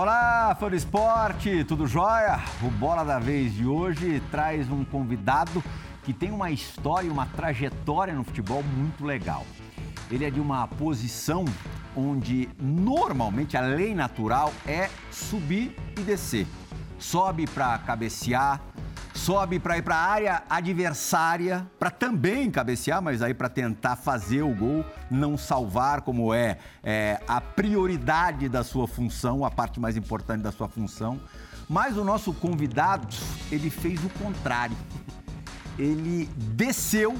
Olá, fã do esporte, tudo jóia? O Bola da Vez de hoje traz um convidado que tem uma história, uma trajetória no futebol muito legal. Ele é de uma posição onde normalmente a lei natural é subir e descer. Sobe para cabecear, sobe para ir para a área adversária, para também cabecear, mas aí para tentar fazer o gol, não salvar, como é, é, a prioridade da sua função, a parte mais importante da sua função. Mas o nosso convidado, ele fez o contrário. Ele desceu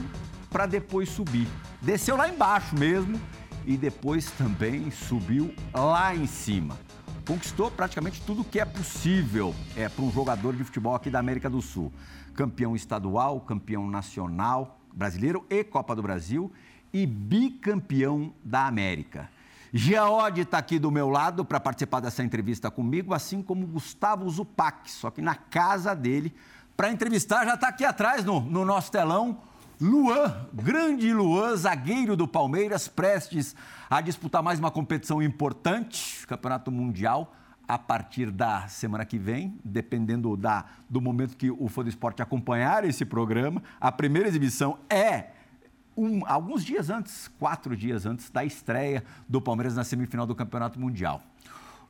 para depois subir. Desceu lá embaixo mesmo e depois também subiu lá em cima conquistou praticamente tudo que é possível é, para um jogador de futebol aqui da América do Sul. Campeão estadual, campeão nacional brasileiro e Copa do Brasil e bicampeão da América. Geode está aqui do meu lado para participar dessa entrevista comigo, assim como Gustavo Zupac, só que na casa dele. Para entrevistar, já está aqui atrás no, no nosso telão Luan, grande Luan, zagueiro do Palmeiras, prestes a disputar mais uma competição importante, Campeonato Mundial, a partir da semana que vem, dependendo da, do momento que o Fã do Esporte acompanhar esse programa. A primeira exibição é um, alguns dias antes, quatro dias antes da estreia do Palmeiras na semifinal do Campeonato Mundial.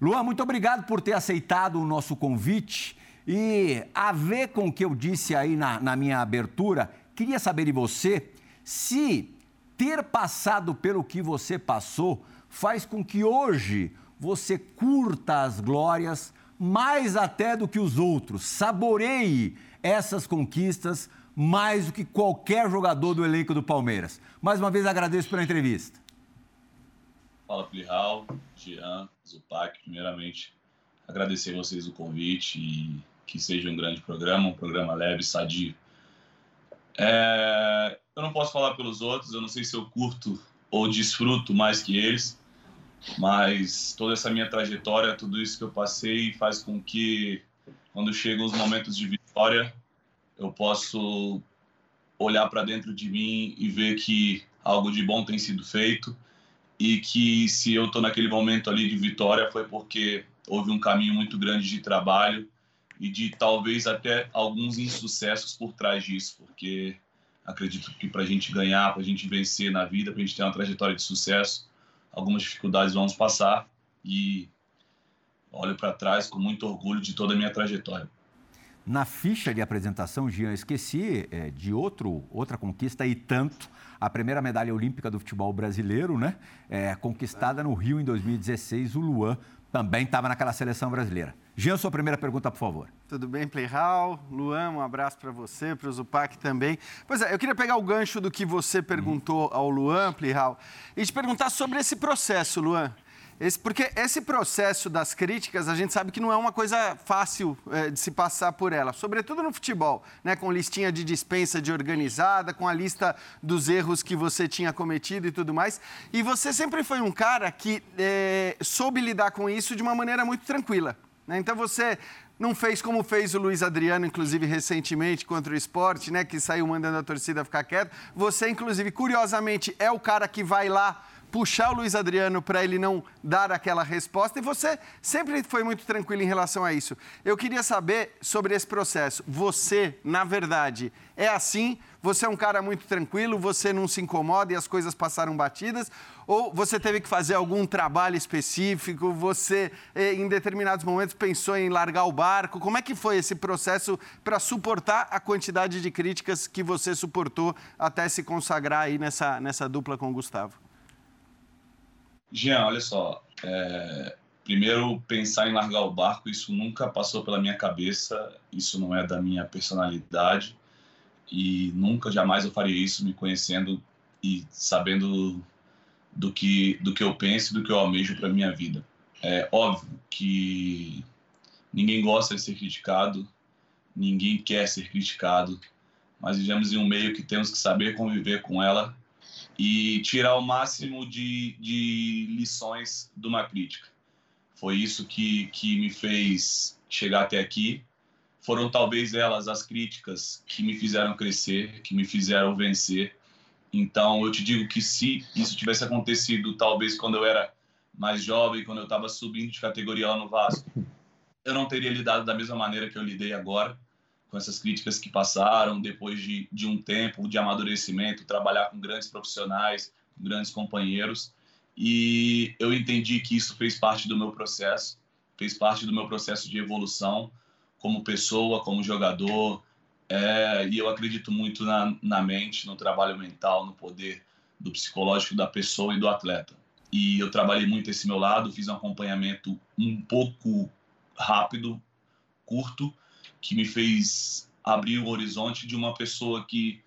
Luan, muito obrigado por ter aceitado o nosso convite. E a ver com o que eu disse aí na, na minha abertura, Queria saber de você se ter passado pelo que você passou faz com que hoje você curta as glórias mais até do que os outros, saboreie essas conquistas mais do que qualquer jogador do elenco do Palmeiras. Mais uma vez agradeço pela entrevista. Fala, Plihal, Jean, Zupac. Primeiramente, agradecer a vocês o convite e que seja um grande programa, um programa leve, sadio é, eu não posso falar pelos outros, eu não sei se eu curto ou desfruto mais que eles, mas toda essa minha trajetória, tudo isso que eu passei faz com que quando chegam os momentos de vitória, eu posso olhar para dentro de mim e ver que algo de bom tem sido feito e que se eu estou naquele momento ali de vitória foi porque houve um caminho muito grande de trabalho e de talvez até alguns insucessos por trás disso, porque acredito que para a gente ganhar, para a gente vencer na vida, para a gente ter uma trajetória de sucesso, algumas dificuldades vamos passar e olho para trás com muito orgulho de toda a minha trajetória. Na ficha de apresentação, Jean, esqueci é, de outro, outra conquista e tanto, a primeira medalha olímpica do futebol brasileiro, né? É, conquistada no Rio em 2016, o Luan também estava naquela seleção brasileira. Jean, sua primeira pergunta, por favor. Tudo bem, Playhal? Luan, um abraço para você, para o Zupac também. Pois é, eu queria pegar o gancho do que você perguntou ao Luan, Playhal, e te perguntar sobre esse processo, Luan. Esse, porque esse processo das críticas, a gente sabe que não é uma coisa fácil é, de se passar por ela, sobretudo no futebol, né? com listinha de dispensa de organizada, com a lista dos erros que você tinha cometido e tudo mais. E você sempre foi um cara que é, soube lidar com isso de uma maneira muito tranquila. Né? Então você não fez como fez o Luiz Adriano, inclusive recentemente, contra o esporte, né? que saiu mandando a torcida ficar quieta. Você, inclusive, curiosamente, é o cara que vai lá puxar o Luiz Adriano para ele não dar aquela resposta e você sempre foi muito tranquilo em relação a isso. Eu queria saber sobre esse processo. Você, na verdade, é assim? Você é um cara muito tranquilo, você não se incomoda e as coisas passaram batidas? Ou você teve que fazer algum trabalho específico? Você, eh, em determinados momentos, pensou em largar o barco? Como é que foi esse processo para suportar a quantidade de críticas que você suportou até se consagrar aí nessa, nessa dupla com o Gustavo? Jean, olha só. É, primeiro, pensar em largar o barco, isso nunca passou pela minha cabeça, isso não é da minha personalidade e nunca, jamais eu faria isso me conhecendo e sabendo do que, do que eu penso e do que eu almejo para minha vida. É óbvio que ninguém gosta de ser criticado, ninguém quer ser criticado, mas vivemos em um meio que temos que saber conviver com ela e tirar o máximo de, de lições de uma crítica. Foi isso que, que me fez chegar até aqui. Foram talvez elas as críticas que me fizeram crescer, que me fizeram vencer. Então eu te digo que se isso tivesse acontecido talvez quando eu era mais jovem, quando eu estava subindo de categoria lá no Vasco, eu não teria lidado da mesma maneira que eu lidei agora, com essas críticas que passaram, depois de, de um tempo de amadurecimento, trabalhar com grandes profissionais, com grandes companheiros. E eu entendi que isso fez parte do meu processo, fez parte do meu processo de evolução como pessoa, como jogador. É, e eu acredito muito na, na mente, no trabalho mental, no poder do psicológico da pessoa e do atleta. E eu trabalhei muito esse meu lado, fiz um acompanhamento um pouco rápido, curto, que me fez abrir o horizonte de uma pessoa que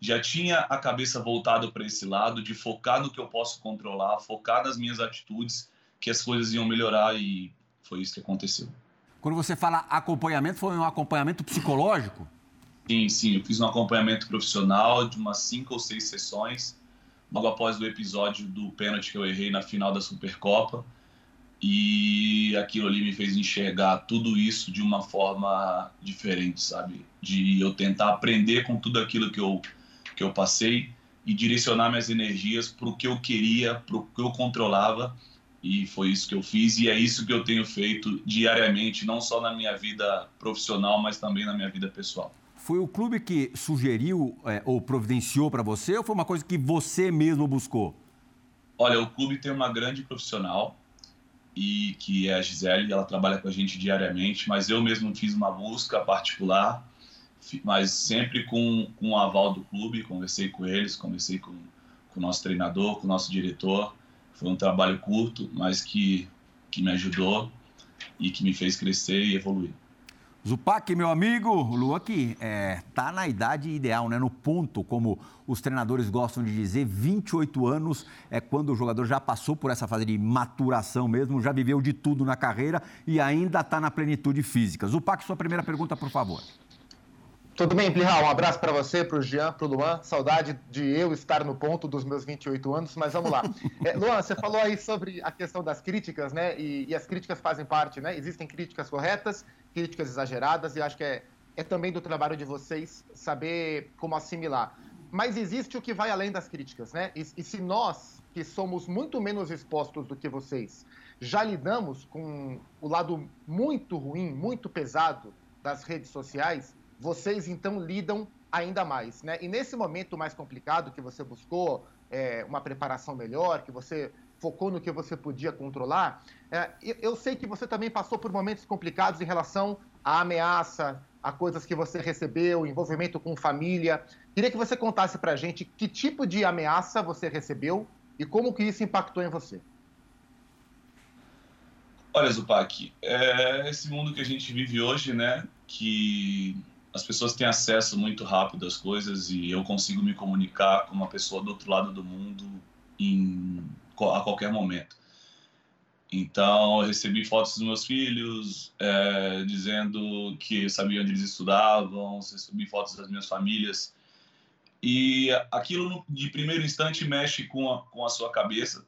já tinha a cabeça voltada para esse lado, de focar no que eu posso controlar, focar nas minhas atitudes, que as coisas iam melhorar e foi isso que aconteceu. Quando você fala acompanhamento, foi um acompanhamento psicológico? Sim, sim. Eu fiz um acompanhamento profissional de umas cinco ou seis sessões, logo após o episódio do pênalti que eu errei na final da Supercopa e aquilo ali me fez enxergar tudo isso de uma forma diferente, sabe? De eu tentar aprender com tudo aquilo que eu, que eu passei e direcionar minhas energias para o que eu queria, para o que eu controlava. E foi isso que eu fiz e é isso que eu tenho feito diariamente, não só na minha vida profissional, mas também na minha vida pessoal. Foi o clube que sugeriu é, ou providenciou para você ou foi uma coisa que você mesmo buscou? Olha, o clube tem uma grande profissional, e que é a Gisele, ela trabalha com a gente diariamente, mas eu mesmo fiz uma busca particular, mas sempre com, com o aval do clube, conversei com eles, conversei com, com o nosso treinador, com o nosso diretor, foi um trabalho curto, mas que, que me ajudou e que me fez crescer e evoluir. Zupac, meu amigo, o Lua que é, tá na idade ideal, né? No ponto, como os treinadores gostam de dizer, 28 anos é quando o jogador já passou por essa fase de maturação mesmo, já viveu de tudo na carreira e ainda está na plenitude física. Zupac, sua primeira pergunta, por favor. Tudo bem, Plihal? Um abraço para você, para o Jean, para o Luan. Saudade de eu estar no ponto dos meus 28 anos, mas vamos lá. É, Luan, você falou aí sobre a questão das críticas, né? E, e, as críticas fazem parte, né? Existem críticas corretas, críticas exageradas, e acho que é, é também do trabalho de vocês saber como assimilar. Mas existe o que vai além das críticas, né? E, e se nós, que somos muito menos expostos do que vocês, já lidamos com o lado muito ruim, muito pesado das redes sociais, vocês então lidam ainda mais, né? E nesse momento mais complicado que você buscou é, uma preparação melhor, que você focou no que você podia controlar, é, eu sei que você também passou por momentos complicados em relação à ameaça, a coisas que você recebeu, envolvimento com família. Queria que você contasse para a gente que tipo de ameaça você recebeu e como que isso impactou em você. Olha, Zupac, é esse mundo que a gente vive hoje, né, que as pessoas têm acesso muito rápido às coisas e eu consigo me comunicar com uma pessoa do outro lado do mundo em, a qualquer momento. Então, eu recebi fotos dos meus filhos é, dizendo que sabia onde eles estudavam, recebi fotos das minhas famílias. E aquilo, de primeiro instante, mexe com a, com a sua cabeça.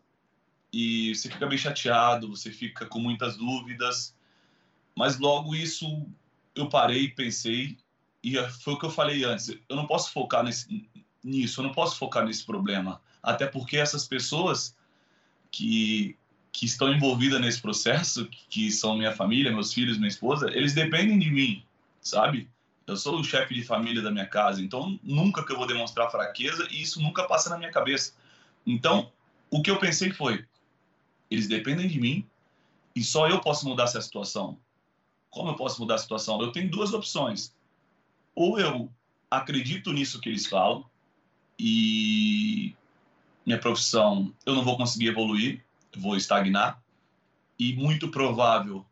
E você fica bem chateado, você fica com muitas dúvidas. Mas logo isso eu parei pensei e foi o que eu falei antes, eu não posso focar nesse, nisso, eu não posso focar nesse problema, até porque essas pessoas que, que estão envolvidas nesse processo, que são minha família, meus filhos, minha esposa, eles dependem de mim, sabe? Eu sou o chefe de família da minha casa, então nunca que eu vou demonstrar fraqueza e isso nunca passa na minha cabeça. Então, o que eu pensei foi: eles dependem de mim e só eu posso mudar essa situação. Como eu posso mudar a situação? Eu tenho duas opções ou eu acredito nisso que eles falam e minha profissão eu não vou conseguir evoluir, vou estagnar e muito provável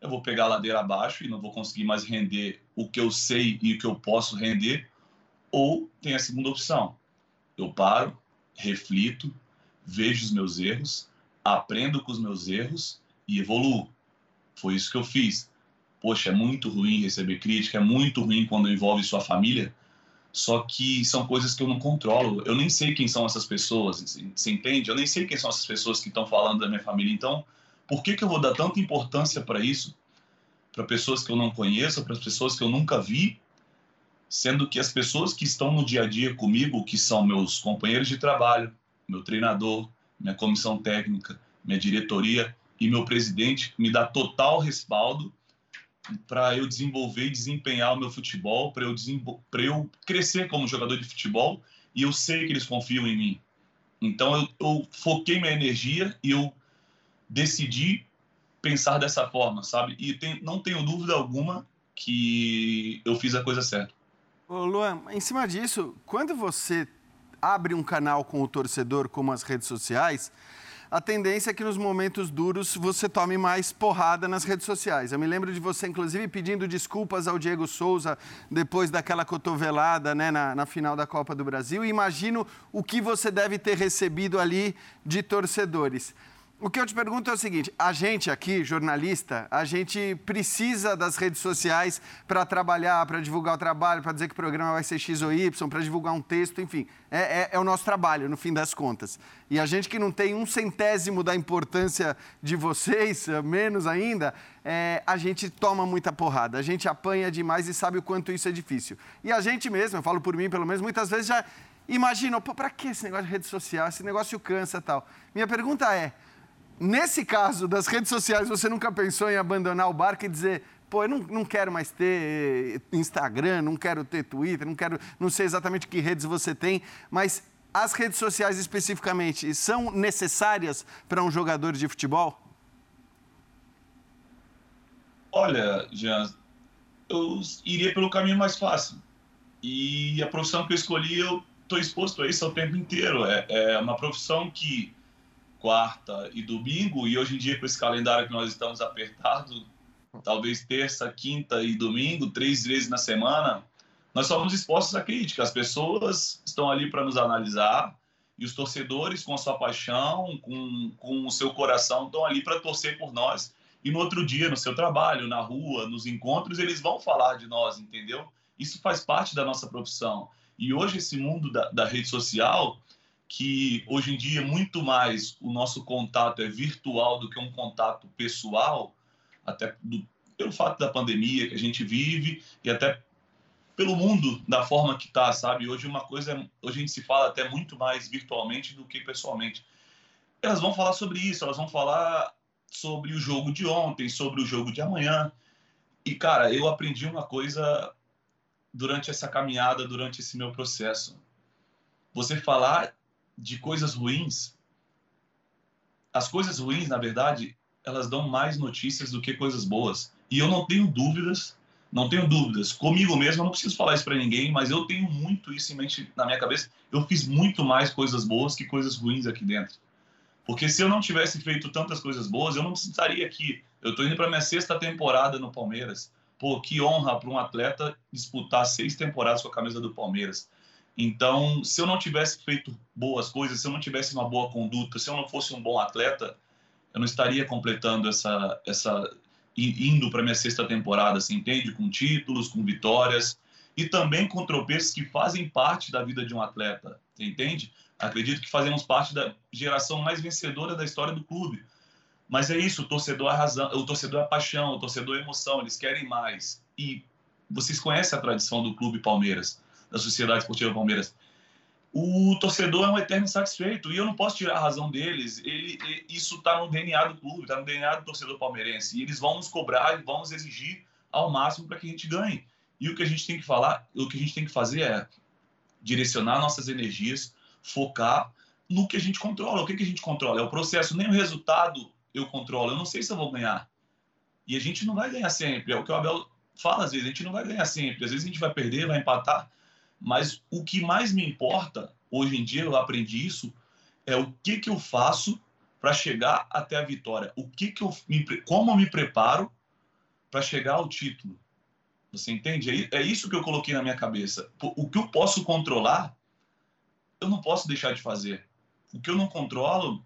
eu vou pegar a ladeira abaixo e não vou conseguir mais render o que eu sei e o que eu posso render, ou tem a segunda opção. Eu paro, reflito, vejo os meus erros, aprendo com os meus erros e evoluo. Foi isso que eu fiz poxa, é muito ruim receber crítica, é muito ruim quando envolve sua família. Só que são coisas que eu não controlo. Eu nem sei quem são essas pessoas, você entende? Eu nem sei quem são essas pessoas que estão falando da minha família. Então, por que, que eu vou dar tanta importância para isso? Para pessoas que eu não conheço, para pessoas que eu nunca vi, sendo que as pessoas que estão no dia a dia comigo, que são meus companheiros de trabalho, meu treinador, minha comissão técnica, minha diretoria e meu presidente me dá total respaldo para eu desenvolver e desempenhar o meu futebol, para eu, eu crescer como jogador de futebol e eu sei que eles confiam em mim. Então eu, eu foquei minha energia e eu decidi pensar dessa forma, sabe? E tem, não tenho dúvida alguma que eu fiz a coisa certa. Ô Luan, em cima disso, quando você abre um canal com o torcedor, como as redes sociais, a tendência é que nos momentos duros você tome mais porrada nas redes sociais. Eu me lembro de você, inclusive, pedindo desculpas ao Diego Souza depois daquela cotovelada né, na, na final da Copa do Brasil. E imagino o que você deve ter recebido ali de torcedores. O que eu te pergunto é o seguinte: a gente aqui, jornalista, a gente precisa das redes sociais para trabalhar, para divulgar o trabalho, para dizer que o programa vai ser X ou Y, para divulgar um texto, enfim. É, é, é, o nosso trabalho, no fim das contas. E a gente que não tem um centésimo da importância de vocês, menos ainda, é, a gente toma muita porrada, a gente apanha demais e sabe o quanto isso é difícil. E a gente mesmo, eu falo por mim pelo menos, muitas vezes já imagina, pô, para que esse negócio de rede social? Esse negócio cansa tal. Minha pergunta é Nesse caso das redes sociais, você nunca pensou em abandonar o barco e dizer, pô, eu não, não quero mais ter Instagram, não quero ter Twitter, não quero, não sei exatamente que redes você tem, mas as redes sociais especificamente são necessárias para um jogador de futebol? Olha, Jean, eu iria pelo caminho mais fácil. E a profissão que eu escolhi, eu estou exposto a isso o tempo inteiro. É, é uma profissão que quarta e domingo, e hoje em dia, com esse calendário que nós estamos apertado, talvez terça, quinta e domingo, três vezes na semana, nós somos expostos à crítica. As pessoas estão ali para nos analisar e os torcedores, com a sua paixão, com, com o seu coração, estão ali para torcer por nós. E no outro dia, no seu trabalho, na rua, nos encontros, eles vão falar de nós, entendeu? Isso faz parte da nossa profissão. E hoje, esse mundo da, da rede social, que hoje em dia muito mais o nosso contato é virtual do que um contato pessoal, até do, pelo fato da pandemia que a gente vive e até pelo mundo da forma que está, sabe? Hoje uma coisa, hoje a gente se fala até muito mais virtualmente do que pessoalmente. Elas vão falar sobre isso, elas vão falar sobre o jogo de ontem, sobre o jogo de amanhã. E cara, eu aprendi uma coisa durante essa caminhada, durante esse meu processo. Você falar de coisas ruins, as coisas ruins, na verdade, elas dão mais notícias do que coisas boas. E eu não tenho dúvidas, não tenho dúvidas. Comigo mesmo, eu não preciso falar isso para ninguém, mas eu tenho muito isso em mente, na minha cabeça. Eu fiz muito mais coisas boas que coisas ruins aqui dentro. Porque se eu não tivesse feito tantas coisas boas, eu não estaria aqui. Eu estou indo para minha sexta temporada no Palmeiras. Pô, que honra para um atleta disputar seis temporadas com a camisa do Palmeiras. Então, se eu não tivesse feito boas coisas, se eu não tivesse uma boa conduta, se eu não fosse um bom atleta, eu não estaria completando essa, essa indo para minha sexta temporada, se entende? Com títulos, com vitórias e também com tropeços que fazem parte da vida de um atleta, entende? Acredito que fazemos parte da geração mais vencedora da história do clube. Mas é isso, o torcedor é razão, o torcedor é paixão, o torcedor é emoção, eles querem mais. E vocês conhecem a tradição do clube Palmeiras da Sociedade Esportiva Palmeiras. O torcedor é um eterno insatisfeito e eu não posso tirar a razão deles. Ele, isso está no DNA do clube, está no DNA do torcedor palmeirense. E eles vão nos cobrar e vão nos exigir ao máximo para que a gente ganhe. E o que a gente tem que falar, o que a gente tem que fazer é direcionar nossas energias, focar no que a gente controla. O que, que a gente controla? É o processo, nem o resultado eu controlo. Eu não sei se eu vou ganhar. E a gente não vai ganhar sempre. É o que o Abel fala às vezes, a gente não vai ganhar sempre. Às vezes a gente vai perder, vai empatar. Mas o que mais me importa, hoje em dia eu aprendi isso, é o que, que eu faço para chegar até a vitória. O que, que eu me, como eu me preparo para chegar ao título. Você entende? É, é isso que eu coloquei na minha cabeça. O que eu posso controlar, eu não posso deixar de fazer. O que eu não controlo,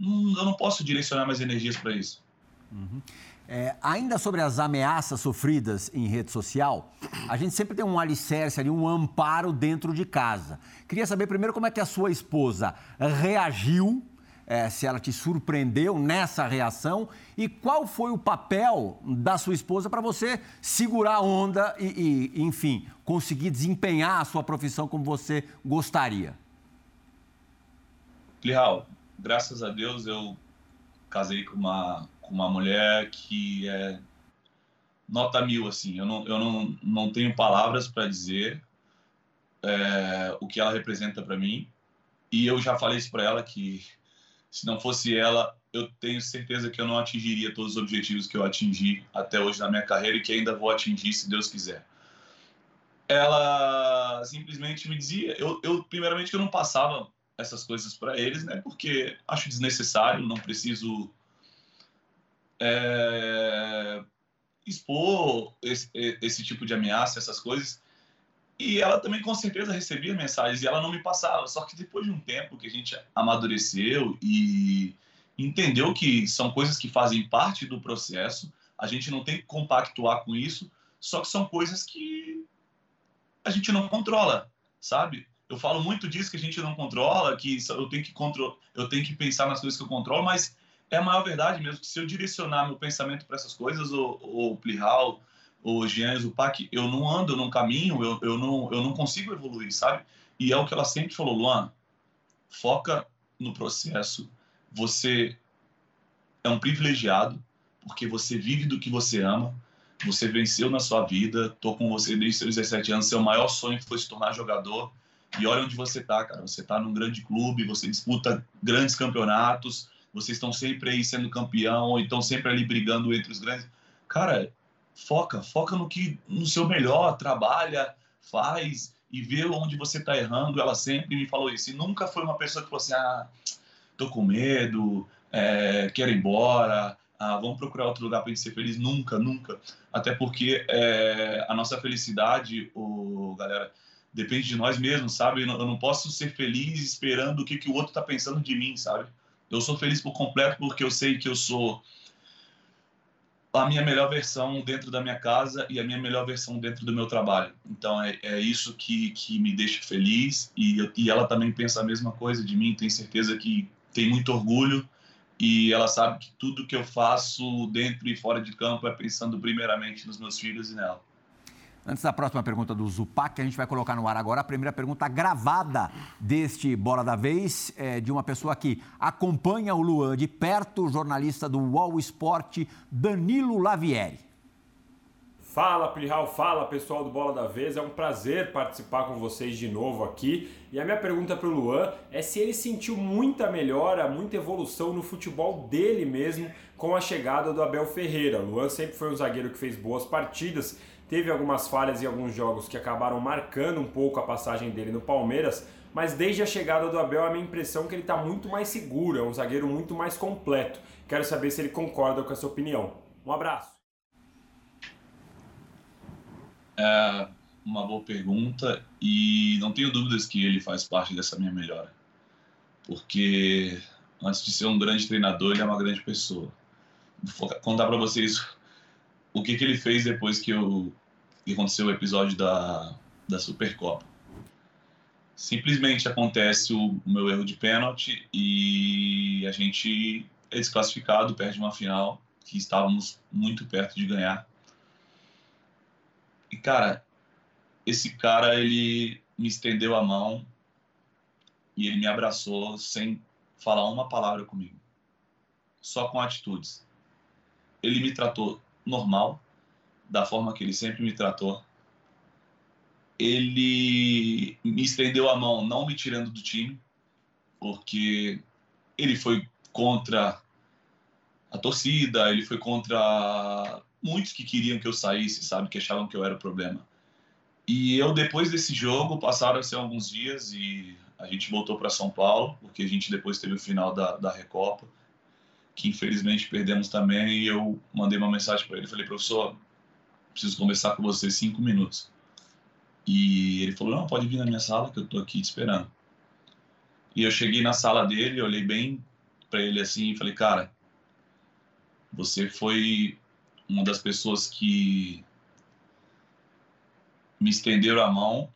hum, eu não posso direcionar mais energias para isso. Uhum. É, ainda sobre as ameaças sofridas em rede social, a gente sempre tem um alicerce ali, um amparo dentro de casa. Queria saber primeiro como é que a sua esposa reagiu, é, se ela te surpreendeu nessa reação e qual foi o papel da sua esposa para você segurar a onda e, e, enfim, conseguir desempenhar a sua profissão como você gostaria. Plihal, graças a Deus eu casei com uma, com uma mulher que é nota mil, assim. Eu não, eu não, não tenho palavras para dizer é, o que ela representa para mim. E eu já falei isso para ela que se não fosse ela, eu tenho certeza que eu não atingiria todos os objetivos que eu atingi até hoje na minha carreira e que ainda vou atingir se Deus quiser. Ela simplesmente me dizia, eu, eu primeiramente eu não passava essas coisas para eles, né? Porque acho desnecessário, não preciso é, expor esse, esse tipo de ameaça, essas coisas. E ela também com certeza recebia mensagens e ela não me passava. Só que depois de um tempo que a gente amadureceu e entendeu que são coisas que fazem parte do processo, a gente não tem que compactuar com isso, só que são coisas que a gente não controla, sabe? Eu falo muito disso que a gente não controla, que eu tenho que contro... eu tenho que pensar nas coisas que eu controlo, mas é a maior verdade mesmo que se eu direcionar meu pensamento para essas coisas, o, o Plihal, o Jean o Pac, eu não ando num caminho, eu, eu, não, eu não consigo evoluir, sabe? E é o que ela sempre falou, Luan, foca no processo, você é um privilegiado, porque você vive do que você ama, você venceu na sua vida, tô com você desde seus 17 anos, seu maior sonho foi se tornar jogador, e olha onde você tá, cara, você tá num grande clube, você disputa grandes campeonatos, vocês estão sempre aí sendo campeão, ou então sempre ali brigando entre os grandes. Cara, foca, foca no que no seu melhor, trabalha, faz e vê onde você está errando. Ela sempre me falou isso. E nunca foi uma pessoa que falou assim: ah, tô com medo, é, quero ir embora, ah, vamos procurar outro lugar para gente ser feliz. Nunca, nunca. Até porque é, a nossa felicidade, o, galera, depende de nós mesmos, sabe? Eu não, posso ser feliz esperando o que, que o outro está pensando de mim, sabe? Eu sou feliz por completo porque eu sei que eu sou a minha melhor versão dentro da minha casa e a minha melhor versão dentro do meu trabalho. Então é, é isso que, que me deixa feliz e, e ela também pensa a mesma coisa de mim. Tenho certeza que tem muito orgulho e ela sabe que tudo que eu faço dentro e fora de campo é pensando primeiramente nos meus filhos e nela. Antes da próxima pergunta do Zupac, a gente vai colocar no ar agora a primeira pergunta gravada deste Bola da Vez, é, de uma pessoa que acompanha o Luan de perto, jornalista do UOL Esporte, Danilo Lavieri. Fala, Plihal, fala pessoal do Bola da Vez, é um prazer participar com vocês de novo aqui. E a minha pergunta para o Luan é se ele sentiu muita melhora, muita evolução no futebol dele mesmo com a chegada do Abel Ferreira. Luan sempre foi um zagueiro que fez boas partidas, teve algumas falhas em alguns jogos que acabaram marcando um pouco a passagem dele no Palmeiras, mas desde a chegada do Abel a minha impressão é que ele está muito mais seguro, é um zagueiro muito mais completo. Quero saber se ele concorda com essa opinião. Um abraço. É uma boa pergunta e não tenho dúvidas que ele faz parte dessa minha melhora, porque antes de ser um grande treinador ele é uma grande pessoa. Vou contar para vocês o que, que ele fez depois que, eu, que aconteceu o episódio da, da Supercopa. Simplesmente acontece o, o meu erro de pênalti e a gente é desclassificado, perde uma final que estávamos muito perto de ganhar. E cara, esse cara ele me estendeu a mão e ele me abraçou sem falar uma palavra comigo, só com atitudes. Ele me tratou normal, da forma que ele sempre me tratou. Ele me estendeu a mão, não me tirando do time, porque ele foi contra a torcida, ele foi contra muitos que queriam que eu saísse, sabe, que achavam que eu era o problema. E eu depois desse jogo passaram a ser alguns dias e a gente voltou para São Paulo, porque a gente depois teve o final da, da Recopa que infelizmente perdemos também, e eu mandei uma mensagem para ele, falei, professor, preciso conversar com você cinco minutos. E ele falou, não, pode vir na minha sala que eu estou aqui te esperando. E eu cheguei na sala dele, olhei bem para ele assim e falei, cara, você foi uma das pessoas que me estenderam a mão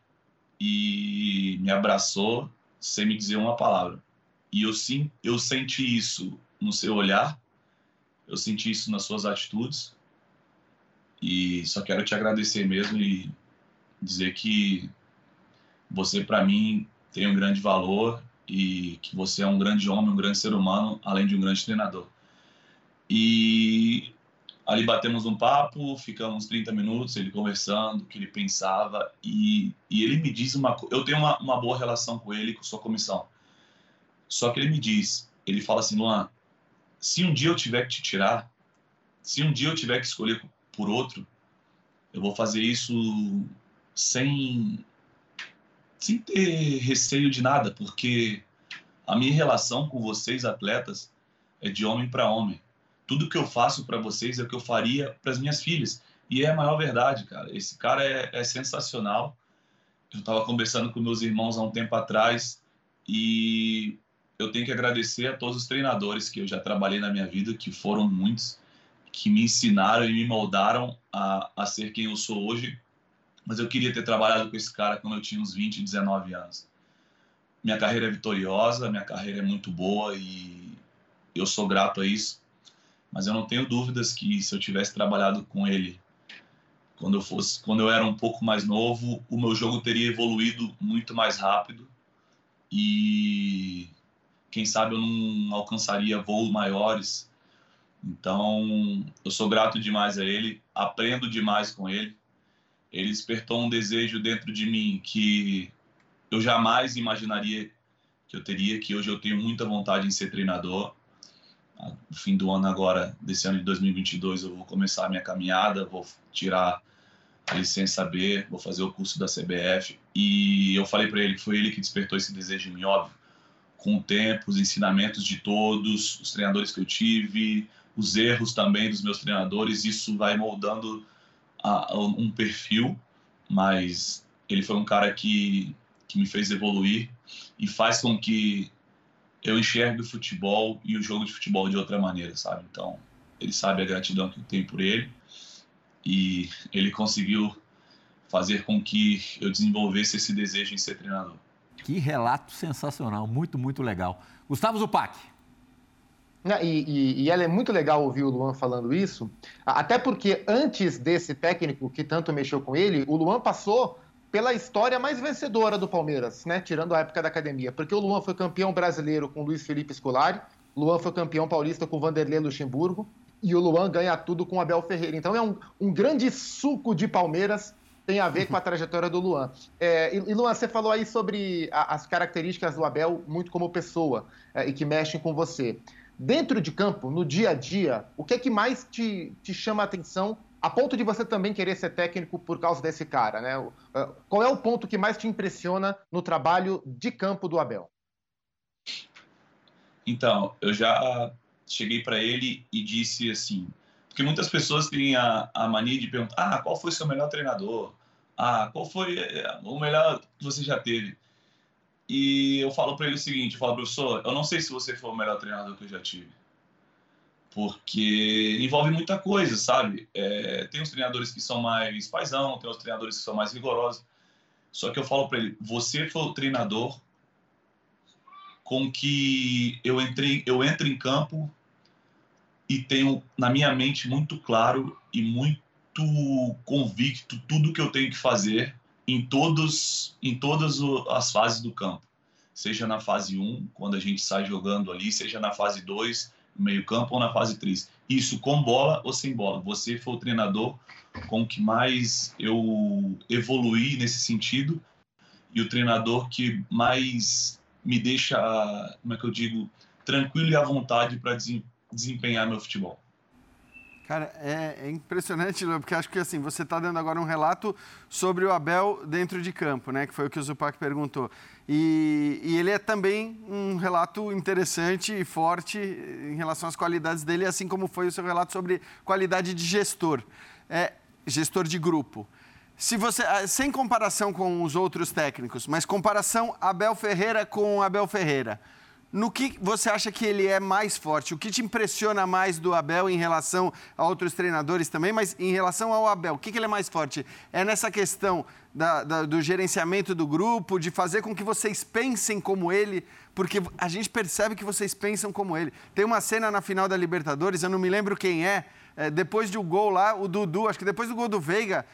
e me abraçou sem me dizer uma palavra. E eu sim, eu senti isso no seu olhar, eu senti isso nas suas atitudes. E só quero te agradecer mesmo e dizer que você, para mim, tem um grande valor e que você é um grande homem, um grande ser humano, além de um grande treinador. E ali batemos um papo, ficamos 30 minutos, ele conversando, o que ele pensava, e, e ele me diz uma coisa. Eu tenho uma, uma boa relação com ele, com sua comissão. Só que ele me diz, ele fala assim, Luan, se um dia eu tiver que te tirar, se um dia eu tiver que escolher por outro, eu vou fazer isso sem, sem ter receio de nada, porque a minha relação com vocês, atletas, é de homem para homem. Tudo que eu faço para vocês é o que eu faria para as minhas filhas. E é a maior verdade, cara. Esse cara é, é sensacional. Eu estava conversando com meus irmãos há um tempo atrás e eu tenho que agradecer a todos os treinadores que eu já trabalhei na minha vida, que foram muitos, que me ensinaram e me moldaram a, a ser quem eu sou hoje. Mas eu queria ter trabalhado com esse cara quando eu tinha uns 20, 19 anos. Minha carreira é vitoriosa, minha carreira é muito boa e eu sou grato a isso. Mas eu não tenho dúvidas que se eu tivesse trabalhado com ele quando eu fosse, quando eu era um pouco mais novo, o meu jogo teria evoluído muito mais rápido e quem sabe eu não alcançaria voos maiores. Então, eu sou grato demais a ele, aprendo demais com ele. Ele despertou um desejo dentro de mim que eu jamais imaginaria que eu teria, que hoje eu tenho muita vontade em ser treinador. No fim do ano agora, desse ano de 2022, eu vou começar a minha caminhada, vou tirar a licença B, vou fazer o curso da CBF. E eu falei para ele que foi ele que despertou esse desejo em mim, óbvio com o tempo, os ensinamentos de todos, os treinadores que eu tive, os erros também dos meus treinadores, isso vai moldando a, a, um perfil, mas ele foi um cara que, que me fez evoluir e faz com que eu enxergue o futebol e o jogo de futebol de outra maneira, sabe? Então, ele sabe a gratidão que eu tenho por ele e ele conseguiu fazer com que eu desenvolvesse esse desejo em ser treinador. Que relato sensacional, muito, muito legal. Gustavo Zupac. E, e, e ela é muito legal ouvir o Luan falando isso, até porque antes desse técnico que tanto mexeu com ele, o Luan passou pela história mais vencedora do Palmeiras, né? Tirando a época da academia. Porque o Luan foi campeão brasileiro com Luiz Felipe Scolari, Luan foi campeão paulista com Vanderlei Luxemburgo, e o Luan ganha tudo com Abel Ferreira. Então é um, um grande suco de Palmeiras tem a ver com a trajetória do Luan. É, e, Luan, você falou aí sobre a, as características do Abel muito como pessoa é, e que mexem com você. Dentro de campo, no dia a dia, o que é que mais te, te chama a atenção a ponto de você também querer ser técnico por causa desse cara, né? É, qual é o ponto que mais te impressiona no trabalho de campo do Abel? Então, eu já cheguei para ele e disse assim, porque muitas pessoas têm a, a mania de perguntar: ah, qual foi seu melhor treinador? Ah, qual foi eh, o melhor que você já teve? E eu falo para ele o seguinte: eu falo, professor, eu não sei se você foi o melhor treinador que eu já tive. Porque envolve muita coisa, sabe? É, tem os treinadores que são mais paisão, tem os treinadores que são mais rigorosos. Só que eu falo para ele: você foi o treinador com que eu entrei, eu entro em campo e tenho na minha mente muito claro e muito convicto tudo que eu tenho que fazer em todos em todas as fases do campo. Seja na fase 1, quando a gente sai jogando ali, seja na fase 2, no meio-campo ou na fase 3. Isso com bola ou sem bola. Você foi o treinador com que mais eu evoluí nesse sentido e o treinador que mais me deixa, como é que eu digo, tranquilo e à vontade para desempenhar meu futebol. Cara, é, é impressionante, porque acho que assim, você está dando agora um relato sobre o Abel dentro de campo, né? Que foi o que o Zupac perguntou. E, e, ele é também um relato interessante e forte em relação às qualidades dele, assim como foi o seu relato sobre qualidade de gestor, é, gestor de grupo. Se você, ah, sem comparação com os outros técnicos, mas comparação Abel Ferreira com Abel Ferreira. No que você acha que ele é mais forte? O que te impressiona mais do Abel em relação a outros treinadores também, mas em relação ao Abel, o que, que ele é mais forte? É nessa questão da, da, do gerenciamento do grupo, de fazer com que vocês pensem como ele, porque a gente percebe que vocês pensam como ele. Tem uma cena na final da Libertadores, eu não me lembro quem é, é depois do gol lá, o Dudu, acho que depois do gol do Veiga,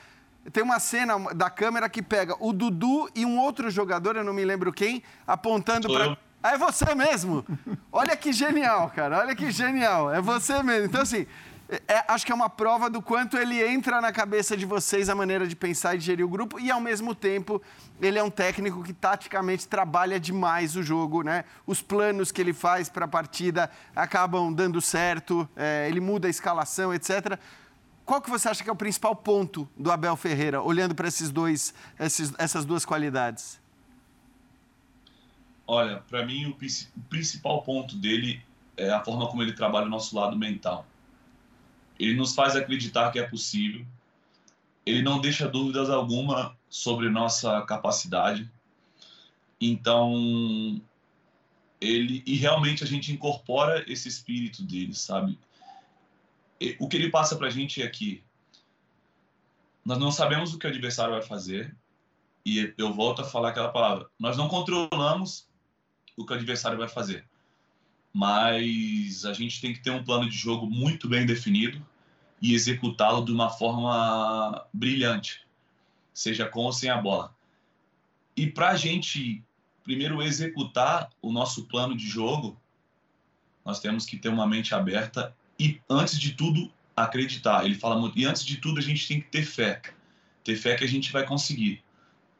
tem uma cena da câmera que pega o Dudu e um outro jogador, eu não me lembro quem, apontando para é você mesmo? Olha que genial, cara. Olha que genial. É você mesmo. Então, assim, é, acho que é uma prova do quanto ele entra na cabeça de vocês a maneira de pensar e de gerir o grupo e, ao mesmo tempo, ele é um técnico que taticamente trabalha demais o jogo, né? Os planos que ele faz para a partida acabam dando certo, é, ele muda a escalação, etc. Qual que você acha que é o principal ponto do Abel Ferreira, olhando para esses dois, esses, essas duas qualidades? Olha, para mim o, principal ponto dele é a forma como ele trabalha o nosso lado mental ele nos faz acreditar que é possível. Ele não deixa dúvidas alguma sobre nossa capacidade. Então, ele e realmente a gente incorpora esse espírito dele, sabe? O que ele passa para a gente é que nós não sabemos o que o adversário vai fazer e eu volto a falar aquela palavra. Nós não controlamos o que o adversário vai fazer mas a gente tem que ter um plano de jogo muito bem definido e executá-lo de uma forma brilhante, seja com ou sem a bola. E para a gente, primeiro, executar o nosso plano de jogo, nós temos que ter uma mente aberta e, antes de tudo, acreditar. Ele fala muito, e antes de tudo, a gente tem que ter fé. Ter fé que a gente vai conseguir.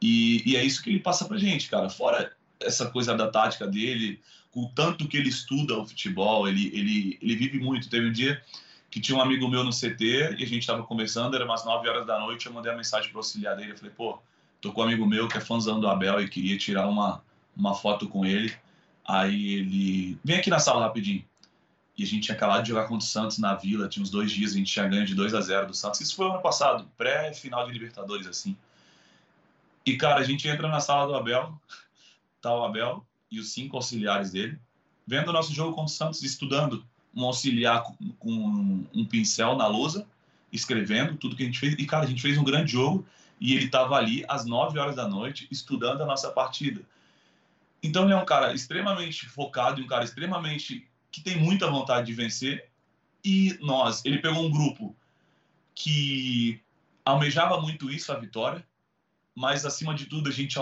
E, e é isso que ele passa para gente, cara. Fora essa coisa da tática dele, o tanto que ele estuda o futebol, ele, ele, ele vive muito. Teve um dia que tinha um amigo meu no CT e a gente estava conversando, era umas 9 horas da noite, eu mandei a mensagem pro auxiliar dele, eu falei, pô, tô com um amigo meu que é fãzão do Abel e queria tirar uma, uma foto com ele. Aí ele, vem aqui na sala rapidinho. E a gente tinha acabado de jogar contra o Santos na Vila, tinha uns dois dias, a gente tinha ganho de 2 a 0 do Santos. Isso foi ano passado, pré-final de Libertadores, assim. E, cara, a gente entra na sala do Abel, tá o Abel e os cinco auxiliares dele, vendo o nosso jogo contra o Santos, estudando. Um auxiliar com, com um pincel na lousa, escrevendo tudo que a gente fez. E, cara, a gente fez um grande jogo e ele estava ali às 9 horas da noite estudando a nossa partida. Então ele é um cara extremamente focado, um cara extremamente que tem muita vontade de vencer. E nós, ele pegou um grupo que almejava muito isso, a vitória, mas acima de tudo a gente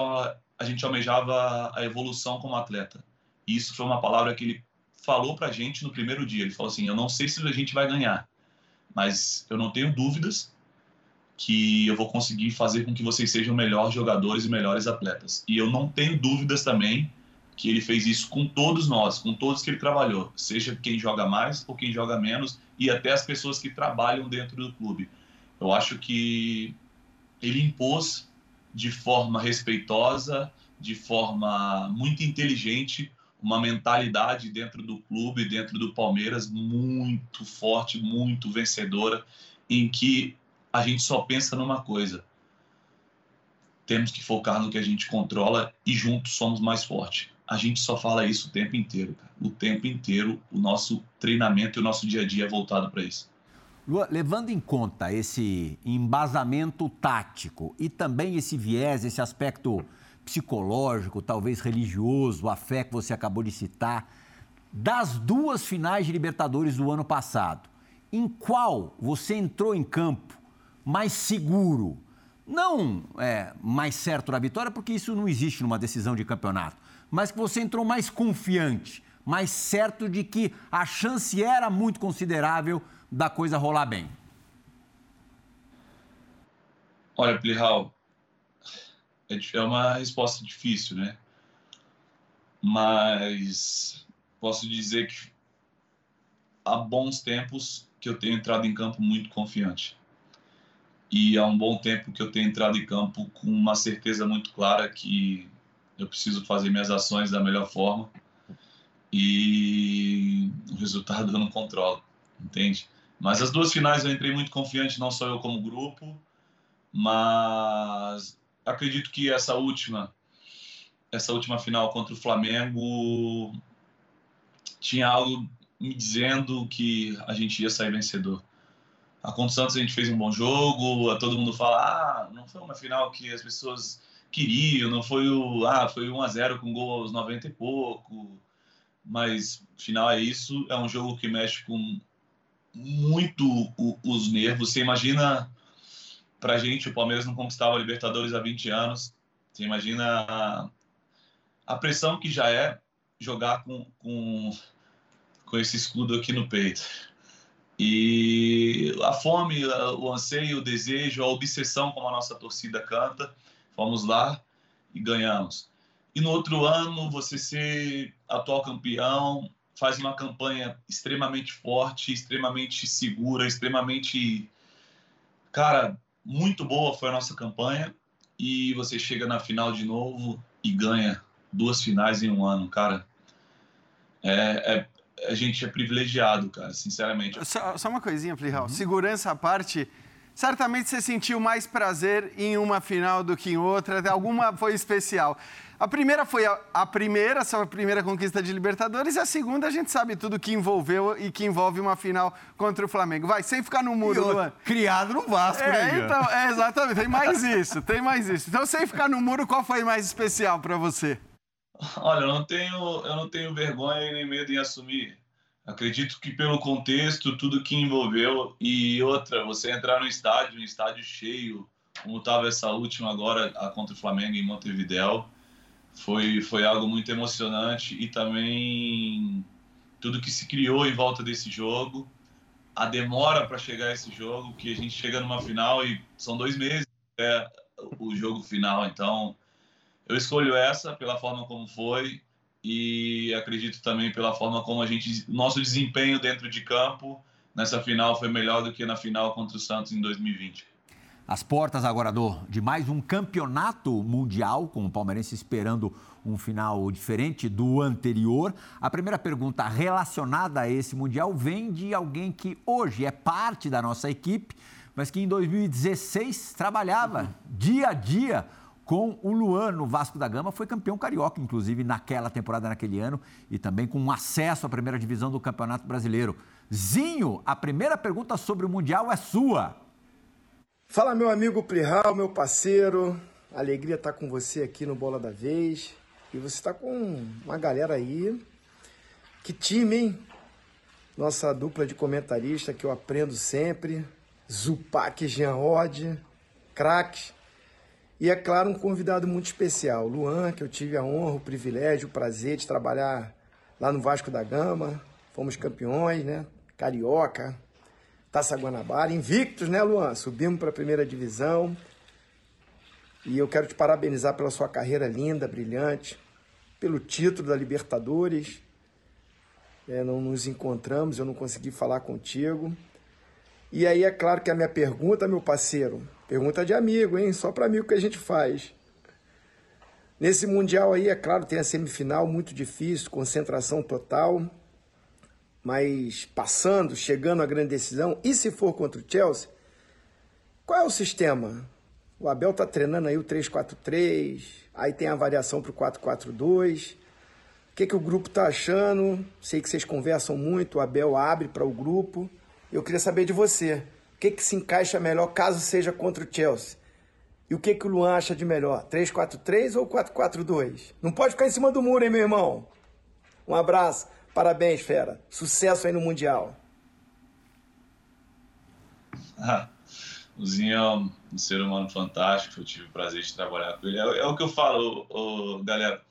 a gente almejava a evolução como atleta. E isso foi uma palavra que ele falou para a gente no primeiro dia. Ele falou assim: Eu não sei se a gente vai ganhar, mas eu não tenho dúvidas que eu vou conseguir fazer com que vocês sejam melhores jogadores e melhores atletas. E eu não tenho dúvidas também que ele fez isso com todos nós, com todos que ele trabalhou, seja quem joga mais ou quem joga menos, e até as pessoas que trabalham dentro do clube. Eu acho que ele impôs de forma respeitosa, de forma muito inteligente, uma mentalidade dentro do clube, dentro do Palmeiras, muito forte, muito vencedora, em que a gente só pensa numa coisa: temos que focar no que a gente controla e juntos somos mais fortes. A gente só fala isso o tempo inteiro, cara. o tempo inteiro. O nosso treinamento e o nosso dia a dia é voltado para isso. Lua, levando em conta esse embasamento tático e também esse viés, esse aspecto psicológico, talvez religioso, a fé que você acabou de citar, das duas finais de Libertadores do ano passado, em qual você entrou em campo mais seguro? Não é, mais certo da vitória, porque isso não existe numa decisão de campeonato, mas que você entrou mais confiante, mais certo de que a chance era muito considerável da coisa rolar bem? Olha, Plihal, é, é uma resposta difícil, né? Mas posso dizer que há bons tempos que eu tenho entrado em campo muito confiante. E há um bom tempo que eu tenho entrado em campo com uma certeza muito clara que eu preciso fazer minhas ações da melhor forma e o resultado eu não controlo, entende? Mas as duas finais eu entrei muito confiante, não só eu como grupo, mas acredito que essa última, essa última final contra o Flamengo tinha algo me dizendo que a gente ia sair vencedor. A contra o Santos a gente fez um bom jogo, todo mundo fala, ah, não foi uma final que as pessoas queriam, não foi o, ah, foi 1 a 0 com gol aos 90 e pouco. Mas final é isso, é um jogo que mexe com muito os nervos. Você imagina, pra gente, o Palmeiras não conquistava a Libertadores há 20 anos. Você imagina a, a pressão que já é jogar com, com, com esse escudo aqui no peito. E a fome, o anseio, o desejo, a obsessão, como a nossa torcida canta, fomos lá e ganhamos. E no outro ano, você ser atual campeão, faz uma campanha extremamente forte, extremamente segura, extremamente. Cara, muito boa foi a nossa campanha. E você chega na final de novo e ganha duas finais em um ano, cara. É, é a gente é privilegiado, cara, sinceramente. Só, só uma coisinha, Plihal. Uhum. Segurança à parte, certamente você sentiu mais prazer em uma final do que em outra. Alguma foi especial. A primeira foi a, a primeira, sua primeira conquista de Libertadores, e a segunda a gente sabe tudo que envolveu e que envolve uma final contra o Flamengo. Vai, sem ficar no muro, Luan. Criado no Vasco, é, né, então, é, exatamente, tem mais isso, tem mais isso. Então, sem ficar no muro, qual foi mais especial para você? Olha, eu não tenho, eu não tenho vergonha nem medo em assumir. Acredito que pelo contexto, tudo que envolveu e outra, você entrar no estádio, um estádio cheio, como estava essa última agora a contra o Flamengo em Montevideo, foi foi algo muito emocionante e também tudo que se criou em volta desse jogo, a demora para chegar a esse jogo, que a gente chega numa final e são dois meses é o jogo final, então eu escolho essa pela forma como foi e acredito também pela forma como a gente nosso desempenho dentro de campo nessa final foi melhor do que na final contra o Santos em 2020. As portas agora do, de mais um campeonato mundial, com o palmeirense esperando um final diferente do anterior. A primeira pergunta relacionada a esse mundial vem de alguém que hoje é parte da nossa equipe, mas que em 2016 trabalhava dia a dia com o Luan no Vasco da Gama, foi campeão carioca, inclusive, naquela temporada, naquele ano, e também com acesso à primeira divisão do Campeonato Brasileiro. Zinho, a primeira pergunta sobre o Mundial é sua. Fala, meu amigo Prihal, meu parceiro. Alegria estar com você aqui no Bola da Vez. E você está com uma galera aí. Que time, hein? Nossa dupla de comentarista que eu aprendo sempre. Zupac Jean Ord, craque. E é claro, um convidado muito especial, Luan, que eu tive a honra, o privilégio, o prazer de trabalhar lá no Vasco da Gama. Fomos campeões, né? Carioca, Taça Guanabara, invictos, né, Luan? Subimos para a primeira divisão. E eu quero te parabenizar pela sua carreira linda, brilhante, pelo título da Libertadores. É, não nos encontramos, eu não consegui falar contigo. E aí é claro que a minha pergunta, meu parceiro, pergunta de amigo, hein? Só para amigo que a gente faz. Nesse Mundial aí, é claro, tem a semifinal muito difícil, concentração total, mas passando, chegando à grande decisão, e se for contra o Chelsea, qual é o sistema? O Abel tá treinando aí o 3-4-3, aí tem a variação para o 4-4-2. O que, que o grupo tá achando? Sei que vocês conversam muito, o Abel abre para o grupo. Eu queria saber de você. O que, que se encaixa melhor caso seja contra o Chelsea? E o que, que o Luan acha de melhor? 3-4-3 ou 4-4-2? Não pode ficar em cima do muro, hein, meu irmão? Um abraço. Parabéns, fera. Sucesso aí no Mundial. Ah, o Zinho é um, ser humano fantástico. Eu tive o prazer de trabalhar com ele. É, é o que eu falo, ô, ô, galera.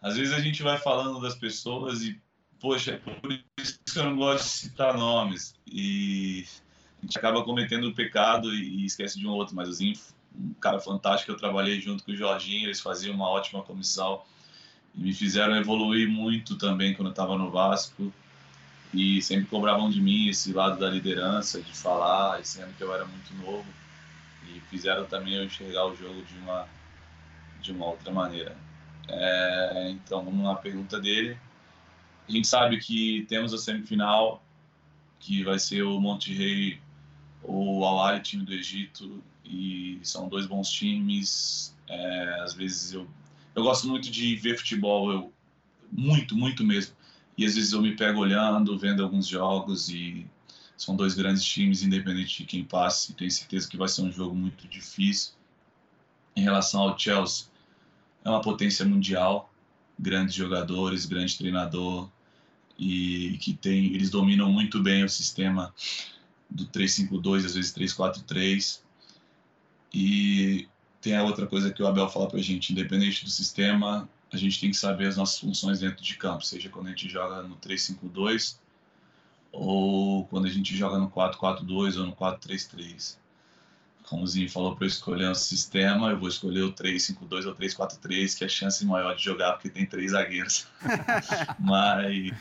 Às vezes a gente vai falando das pessoas e poxa, é por isso que eu não gosto de citar nomes. E a gente acaba cometendo o pecado e, e esquece de um outro. Mas o Zinho, um cara fantástico, eu trabalhei junto com o Jorginho, eles faziam uma ótima comissão me fizeram evoluir muito também quando eu estava no Vasco. E sempre cobravam de mim esse lado da liderança, de falar, sendo que eu era muito novo. E fizeram também eu enxergar o jogo de uma, de uma outra maneira. É, então, vamos na pergunta dele. A gente sabe que temos a semifinal, que vai ser o Monte Rei ou o Al time do Egito, e são dois bons times. É, às vezes eu, eu gosto muito de ver futebol, eu, muito, muito mesmo. E às vezes eu me pego olhando, vendo alguns jogos e são dois grandes times, independente de quem passe. Tenho certeza que vai ser um jogo muito difícil. Em relação ao Chelsea, é uma potência mundial, grandes jogadores, grande treinador e que tem, eles dominam muito bem o sistema do 352, às vezes 343. E tem a outra coisa que o Abel fala pra gente, independente do sistema, a gente tem que saber as nossas funções dentro de campo, seja quando a gente joga no 3-5-2 ou quando a gente joga no 4-4-2 ou no 4-3-3. Como o Zinho falou para eu escolher um sistema, eu vou escolher o 3-5-2 ou 3-4-3, que é a chance maior de jogar porque tem três zagueiros. mas,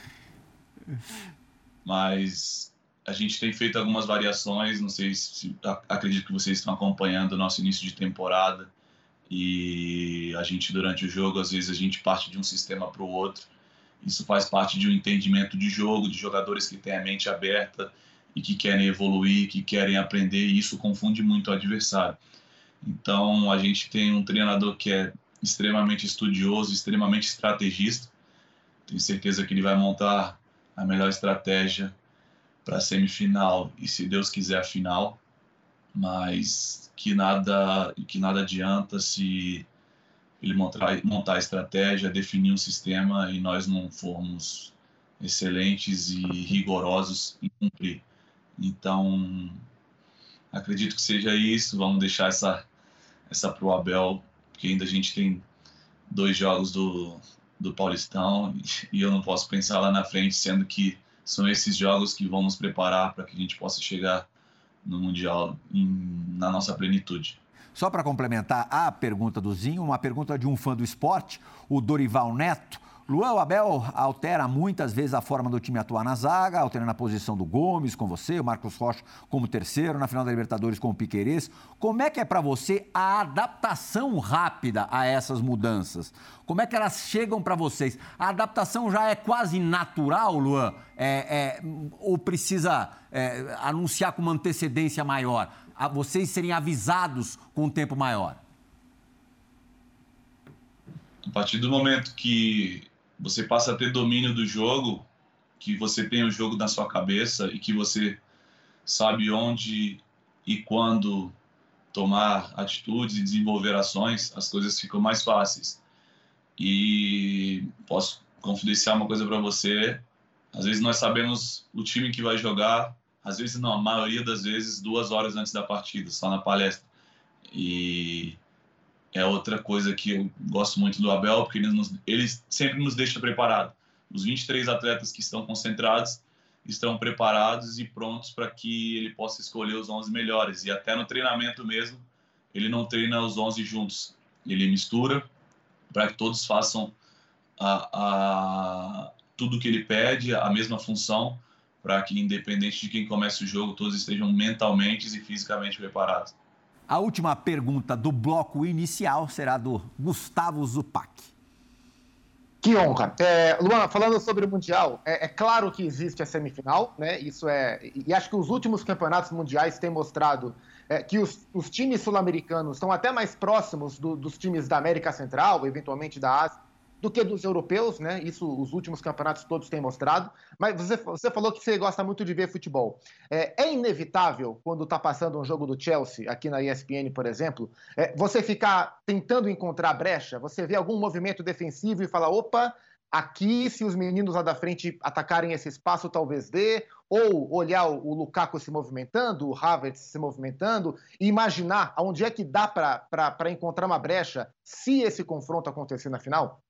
mas a gente tem feito algumas variações, não sei se acredito que vocês estão acompanhando o nosso início de temporada. E a gente durante o jogo às vezes a gente parte de um sistema para o outro. Isso faz parte de um entendimento de jogo de jogadores que têm a mente aberta e que querem evoluir que querem aprender e isso confunde muito o adversário. Então a gente tem um treinador que é extremamente estudioso extremamente estrategista. Tenho certeza que ele vai montar a melhor estratégia para a semifinal e se Deus quiser a final mas que nada que nada adianta se ele montar, montar a estratégia, definir um sistema e nós não formos excelentes e rigorosos em cumprir. Então, acredito que seja isso. Vamos deixar essa essa pro Abel, porque ainda a gente tem dois jogos do, do Paulistão e eu não posso pensar lá na frente, sendo que são esses jogos que vão nos preparar para que a gente possa chegar no Mundial em, na nossa plenitude. Só para complementar a pergunta do Zinho, uma pergunta de um fã do esporte, o Dorival Neto. Luan, o Abel altera muitas vezes a forma do time atuar na zaga, alterando a posição do Gomes com você, o Marcos Rocha como terceiro, na final da Libertadores com o Piquerez. Como é que é para você a adaptação rápida a essas mudanças? Como é que elas chegam para vocês? A adaptação já é quase natural, Luan? É, é, ou precisa é, anunciar com uma antecedência maior? A vocês serem avisados com um tempo maior? A partir do momento que você passa a ter domínio do jogo, que você tem o jogo na sua cabeça e que você sabe onde e quando tomar atitudes e desenvolver ações, as coisas ficam mais fáceis. E posso confidenciar uma coisa para você: às vezes nós sabemos o time que vai jogar, às vezes não, a maioria das vezes duas horas antes da partida, só na palestra. E é outra coisa que eu gosto muito do Abel, porque ele, nos, ele sempre nos deixa preparado. Os 23 atletas que estão concentrados estão preparados e prontos para que ele possa escolher os 11 melhores. E até no treinamento mesmo, ele não treina os 11 juntos. Ele mistura para que todos façam a, a, tudo que ele pede, a mesma função, para que, independente de quem comece o jogo, todos estejam mentalmente e fisicamente preparados. A última pergunta do bloco inicial será do Gustavo Zupac. Que honra. É, falando sobre o Mundial, é, é, claro que existe a semifinal, né? Isso é. E acho que os últimos campeonatos mundiais têm mostrado é, que os, os times sul-americanos estão até mais próximos do, dos times da América Central, eventualmente da Ásia, do que dos europeus, né? Isso os últimos campeonatos todos têm mostrado. Mas você, você falou que você gosta muito de ver futebol. É, é inevitável, quando está passando um jogo do Chelsea, aqui na ESPN, por exemplo, é, você ficar tentando encontrar brecha, você vê algum movimento defensivo e fala, opa, aqui, se os meninos lá da frente atacarem esse espaço, talvez dê, ou olhar o Lukaku se movimentando, o Havertz se movimentando, e imaginar onde é que dá para encontrar uma brecha se esse confronto acontecer na final?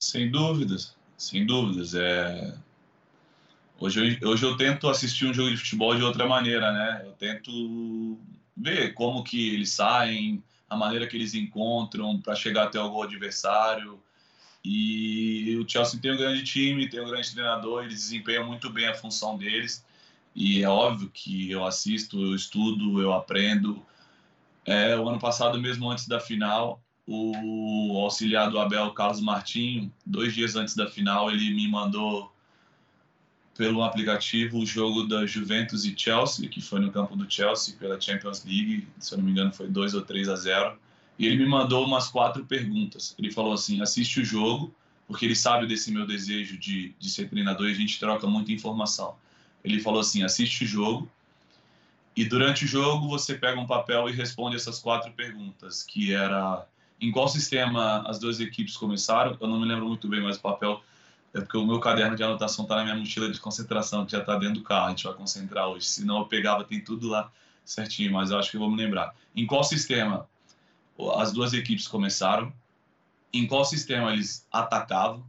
Sem dúvidas, sem dúvidas. É... Hoje, eu, hoje eu tento assistir um jogo de futebol de outra maneira, né? Eu tento ver como que eles saem, a maneira que eles encontram para chegar até o gol adversário. E o Chelsea tem um grande time, tem um grande treinador, eles desempenham muito bem a função deles. E é óbvio que eu assisto, eu estudo, eu aprendo. É, o ano passado, mesmo antes da final, o auxiliar do Abel, Carlos Martinho, dois dias antes da final, ele me mandou pelo aplicativo o jogo da Juventus e Chelsea, que foi no campo do Chelsea pela Champions League, se eu não me engano foi 2 ou 3 a 0. E ele me mandou umas quatro perguntas. Ele falou assim: assiste o jogo, porque ele sabe desse meu desejo de, de ser treinador e a gente troca muita informação. Ele falou assim: assiste o jogo, e durante o jogo você pega um papel e responde essas quatro perguntas, que era em qual sistema as duas equipes começaram. Eu não me lembro muito bem, mas o papel é porque o meu caderno de anotação está na minha mochila de concentração, que já está dentro do carro. A gente vai concentrar hoje. Se não, eu pegava, tem tudo lá certinho, mas eu acho que eu vou me lembrar. Em qual sistema as duas equipes começaram? em qual sistema eles atacavam,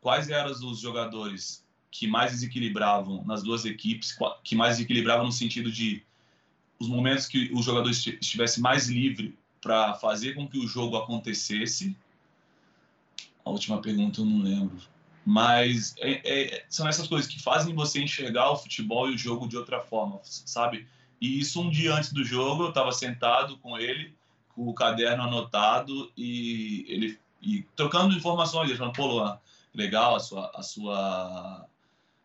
quais eram os jogadores que mais desequilibravam nas duas equipes, que mais desequilibravam no sentido de os momentos que o jogador estivesse mais livre para fazer com que o jogo acontecesse. A última pergunta eu não lembro. Mas é, é, são essas coisas que fazem você enxergar o futebol e o jogo de outra forma, sabe? E isso um dia antes do jogo, eu estava sentado com ele, com o caderno anotado e ele e trocando informações, ele falando, pô, Luan, legal a sua, a sua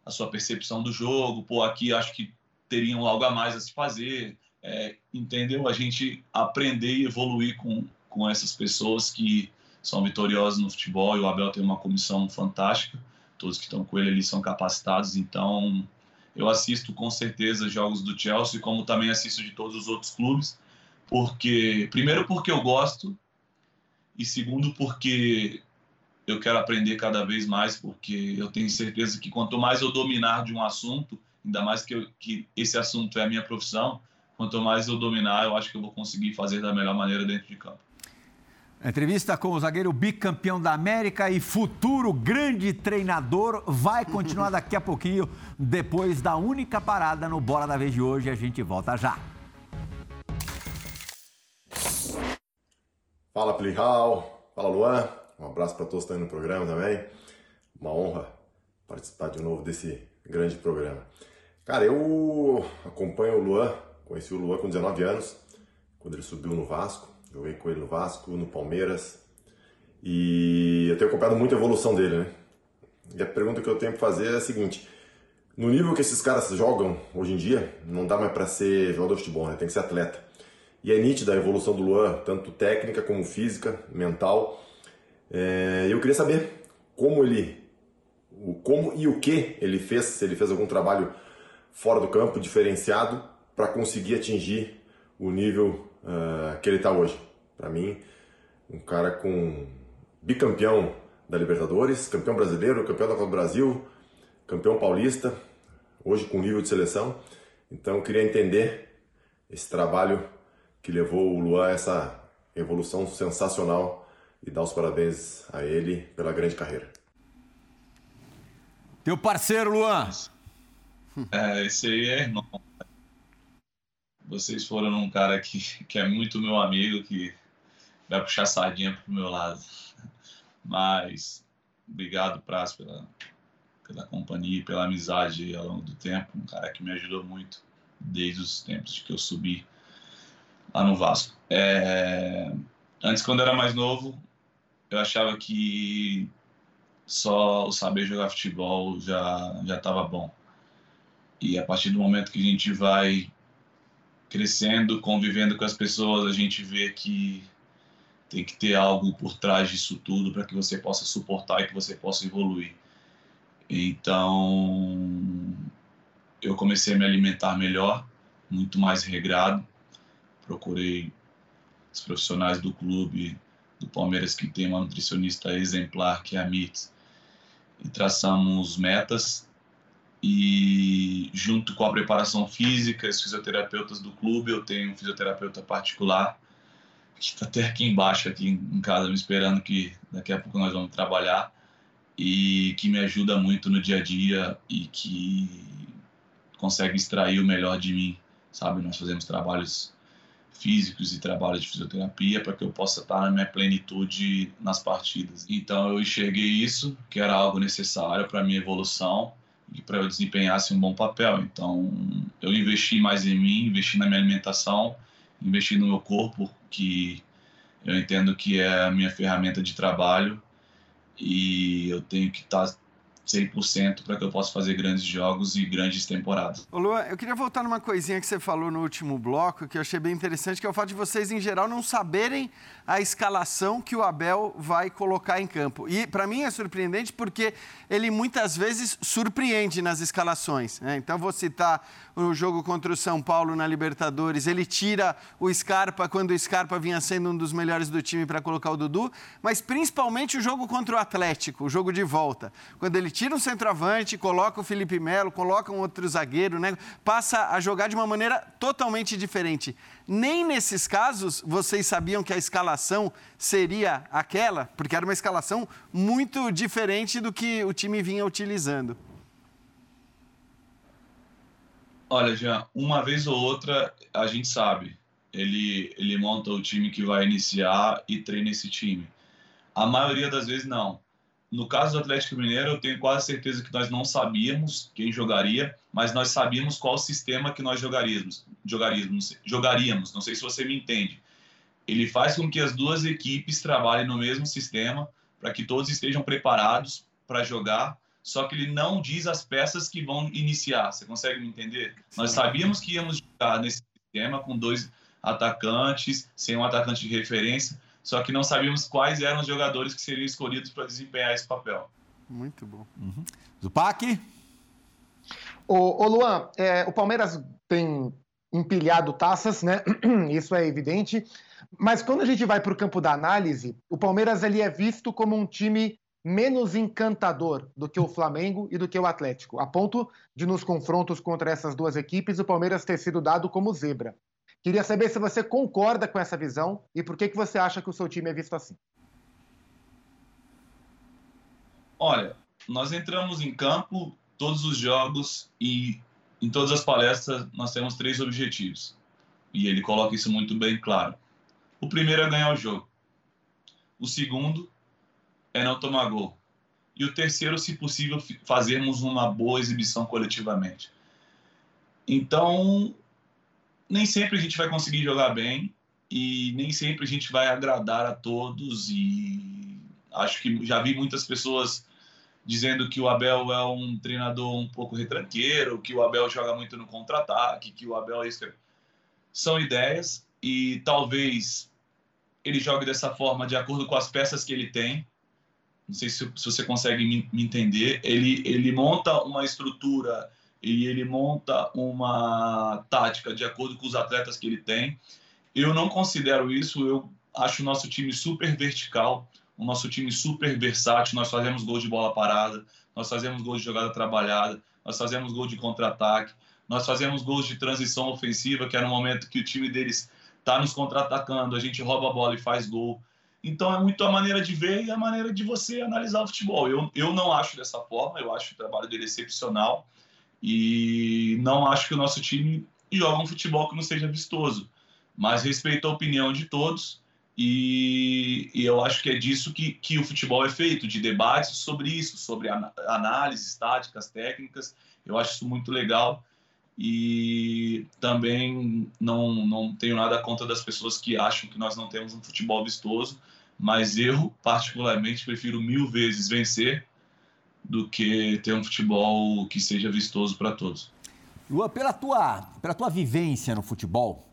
a sua percepção do jogo, pô, aqui acho que teriam algo a mais a se fazer, é, entendeu? A gente aprender e evoluir com, com essas pessoas que são vitoriosas no futebol. E o Abel tem uma comissão fantástica, todos que estão com ele ali são capacitados, então eu assisto com certeza jogos do Chelsea, como também assisto de todos os outros clubes, porque primeiro porque eu gosto e segundo porque eu quero aprender cada vez mais, porque eu tenho certeza que quanto mais eu dominar de um assunto, ainda mais que, eu, que esse assunto é a minha profissão, quanto mais eu dominar, eu acho que eu vou conseguir fazer da melhor maneira dentro de campo. Entrevista com o zagueiro bicampeão da América e futuro grande treinador vai continuar daqui a pouquinho, depois da única parada no Bola da Vez de hoje. A gente volta já. Fala, Plihal. Fala, Luan. Um abraço para todos que estão aí no programa também. Uma honra participar de novo desse grande programa. Cara, eu acompanho o Luan, conheci o Luan com 19 anos, quando ele subiu no Vasco. Joguei com ele no Vasco, no Palmeiras. E eu tenho acompanhado muito a evolução dele, né? E a pergunta que eu tenho que fazer é a seguinte: no nível que esses caras jogam hoje em dia, não dá mais para ser jogador de futebol, né? Tem que ser atleta. E é nítida a evolução do Luan, tanto técnica como física, mental. É, eu queria saber como ele, o como e o que ele fez, se ele fez algum trabalho fora do campo, diferenciado, para conseguir atingir o nível uh, que ele está hoje. Para mim, um cara com bicampeão da Libertadores, campeão brasileiro, campeão da Copa do Brasil, campeão paulista, hoje com nível de seleção. Então eu queria entender esse trabalho que levou o Luan a essa evolução sensacional e dar os parabéns a ele pela grande carreira. Teu parceiro, Luan. É, esse aí é irmão. Vocês foram um cara que, que é muito meu amigo, que vai puxar sardinha pro meu lado. Mas obrigado, Praz, pela, pela companhia e pela amizade ao longo do tempo. Um cara que me ajudou muito desde os tempos que eu subi lá no Vasco. É... Antes, quando eu era mais novo, eu achava que só o saber jogar futebol já já estava bom. E a partir do momento que a gente vai crescendo, convivendo com as pessoas, a gente vê que tem que ter algo por trás disso tudo para que você possa suportar e que você possa evoluir. Então, eu comecei a me alimentar melhor, muito mais regrado. Procurei os profissionais do clube do Palmeiras que tem uma nutricionista exemplar que é a Mitz e traçamos metas e junto com a preparação física, os fisioterapeutas do clube, eu tenho um fisioterapeuta particular que está até aqui embaixo, aqui em casa, me esperando que daqui a pouco nós vamos trabalhar e que me ajuda muito no dia a dia e que consegue extrair o melhor de mim, sabe? Nós fazemos trabalhos físicos e trabalhos de fisioterapia para que eu possa estar na minha plenitude nas partidas. Então eu enxerguei isso, que era algo necessário para minha evolução e para eu desempenhasse um bom papel. Então eu investi mais em mim, investi na minha alimentação, investi no meu corpo, que eu entendo que é a minha ferramenta de trabalho e eu tenho que estar 100% para que eu possa fazer grandes jogos e grandes temporadas. Ô eu queria voltar numa coisinha que você falou no último bloco, que eu achei bem interessante, que é o fato de vocês, em geral, não saberem a escalação que o Abel vai colocar em campo. E, para mim, é surpreendente porque ele muitas vezes surpreende nas escalações. Né? Então, vou citar o jogo contra o São Paulo na Libertadores, ele tira o Scarpa quando o Scarpa vinha sendo um dos melhores do time para colocar o Dudu, mas principalmente o jogo contra o Atlético, o jogo de volta, quando ele tira um centroavante, coloca o Felipe Melo, coloca um outro zagueiro, né? Passa a jogar de uma maneira totalmente diferente. Nem nesses casos vocês sabiam que a escalação seria aquela, porque era uma escalação muito diferente do que o time vinha utilizando. Olha, Jean, uma vez ou outra a gente sabe. Ele, ele monta o time que vai iniciar e treina esse time. A maioria das vezes não. No caso do Atlético Mineiro, eu tenho quase certeza que nós não sabíamos quem jogaria, mas nós sabíamos qual sistema que nós jogaríamos. Jogaríamos, jogaríamos. Não sei se você me entende. Ele faz com que as duas equipes trabalhem no mesmo sistema para que todos estejam preparados para jogar só que ele não diz as peças que vão iniciar. Você consegue me entender? Sim. Nós sabíamos que íamos jogar nesse sistema com dois atacantes, sem um atacante de referência, só que não sabíamos quais eram os jogadores que seriam escolhidos para desempenhar esse papel. Muito bom. Uhum. Zupac? Ô, ô Luan, é, o Palmeiras tem empilhado taças, né? Isso é evidente. Mas quando a gente vai para o campo da análise, o Palmeiras ele é visto como um time menos encantador do que o Flamengo e do que o Atlético, a ponto de nos confrontos contra essas duas equipes o Palmeiras ter sido dado como zebra. Queria saber se você concorda com essa visão e por que, que você acha que o seu time é visto assim. Olha, nós entramos em campo todos os jogos e em todas as palestras nós temos três objetivos. E ele coloca isso muito bem claro. O primeiro é ganhar o jogo. O segundo é não tomar gol. E o terceiro, se possível, fazermos uma boa exibição coletivamente. Então, nem sempre a gente vai conseguir jogar bem e nem sempre a gente vai agradar a todos. E acho que já vi muitas pessoas dizendo que o Abel é um treinador um pouco retranqueiro, que o Abel joga muito no contra-ataque, que o Abel é isso. São ideias e talvez ele jogue dessa forma de acordo com as peças que ele tem não sei se, se você consegue me, me, entender, ele, ele monta uma estrutura e ele monta uma tática de acordo com os atletas que ele tem. Eu não considero isso, eu acho o nosso time super vertical, o nosso time super versátil, nós fazemos gol de bola parada, nós fazemos gol de jogada trabalhada, nós fazemos gol de contra-ataque, nós fazemos gols de transição ofensiva, que é no momento que o time deles está nos contra-atacando, a gente rouba a bola e faz gol. Então é muito a maneira de ver e a maneira de você analisar o futebol. Eu, eu não acho dessa forma, eu acho o trabalho dele excepcional e não acho que o nosso time joga um futebol que não seja vistoso. Mas respeito a opinião de todos e, e eu acho que é disso que, que o futebol é feito, de debates sobre isso, sobre análises táticas, técnicas. Eu acho isso muito legal e também não, não tenho nada contra das pessoas que acham que nós não temos um futebol vistoso mas eu, particularmente, prefiro mil vezes vencer do que ter um futebol que seja vistoso para todos. Luan, pela tua, pela tua vivência no futebol,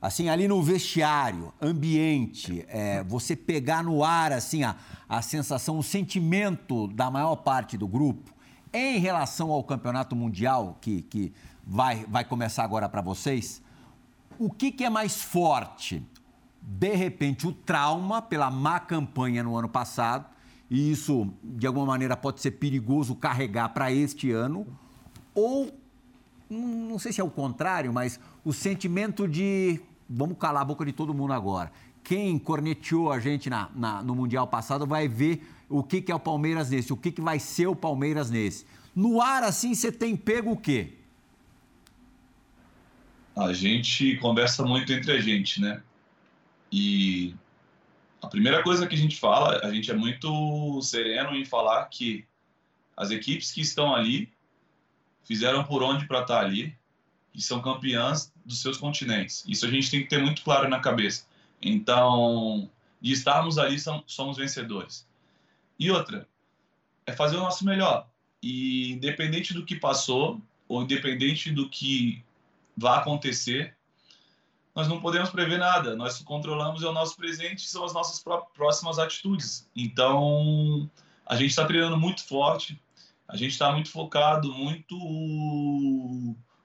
assim, ali no vestiário, ambiente, é, você pegar no ar, assim, a, a sensação, o sentimento da maior parte do grupo em relação ao campeonato mundial que, que vai, vai começar agora para vocês, o que, que é mais forte? de repente, o trauma pela má campanha no ano passado, e isso, de alguma maneira, pode ser perigoso carregar para este ano, ou, não sei se é o contrário, mas o sentimento de vamos calar a boca de todo mundo agora. Quem corneteou a gente na, na, no Mundial passado vai ver o que, que é o Palmeiras nesse, o que, que vai ser o Palmeiras nesse. No ar, assim, você tem pego o quê? A gente conversa muito entre a gente, né? E a primeira coisa que a gente fala, a gente é muito sereno em falar que as equipes que estão ali fizeram por onde para estar tá ali e são campeãs dos seus continentes. Isso a gente tem que ter muito claro na cabeça. Então, de estarmos ali, somos vencedores. E outra, é fazer o nosso melhor. E independente do que passou, ou independente do que vai acontecer, nós não podemos prever nada. Nós controlamos é o nosso presente, são as nossas próximas atitudes. Então, a gente está treinando muito forte, a gente está muito focado, muito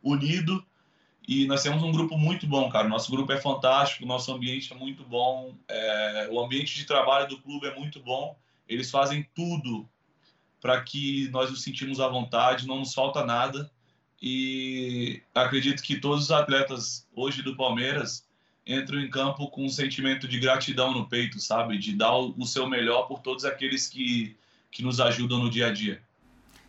unido e nós temos um grupo muito bom, cara. Nosso grupo é fantástico, nosso ambiente é muito bom, é... o ambiente de trabalho do clube é muito bom. Eles fazem tudo para que nós nos sentimos à vontade, não nos falta nada. E acredito que todos os atletas hoje do Palmeiras entram em campo com um sentimento de gratidão no peito, sabe? De dar o seu melhor por todos aqueles que, que nos ajudam no dia a dia.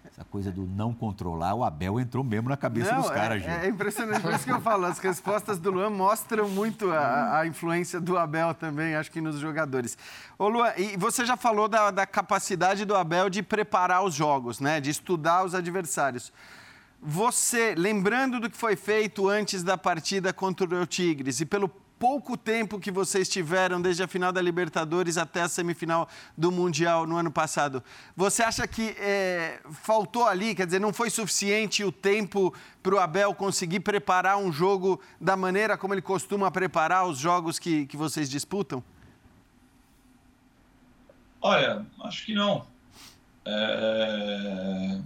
Essa coisa do não controlar, o Abel entrou mesmo na cabeça não, dos caras, é, gente. É impressionante, por isso que eu falo, as respostas do Luan mostram muito a, a influência do Abel também, acho que nos jogadores. Ô Luan, e você já falou da, da capacidade do Abel de preparar os jogos, né? De estudar os adversários. Você, lembrando do que foi feito antes da partida contra o Tigres e pelo pouco tempo que vocês tiveram desde a final da Libertadores até a semifinal do Mundial no ano passado, você acha que é, faltou ali, quer dizer, não foi suficiente o tempo para o Abel conseguir preparar um jogo da maneira como ele costuma preparar os jogos que, que vocês disputam? Olha, acho que não. É...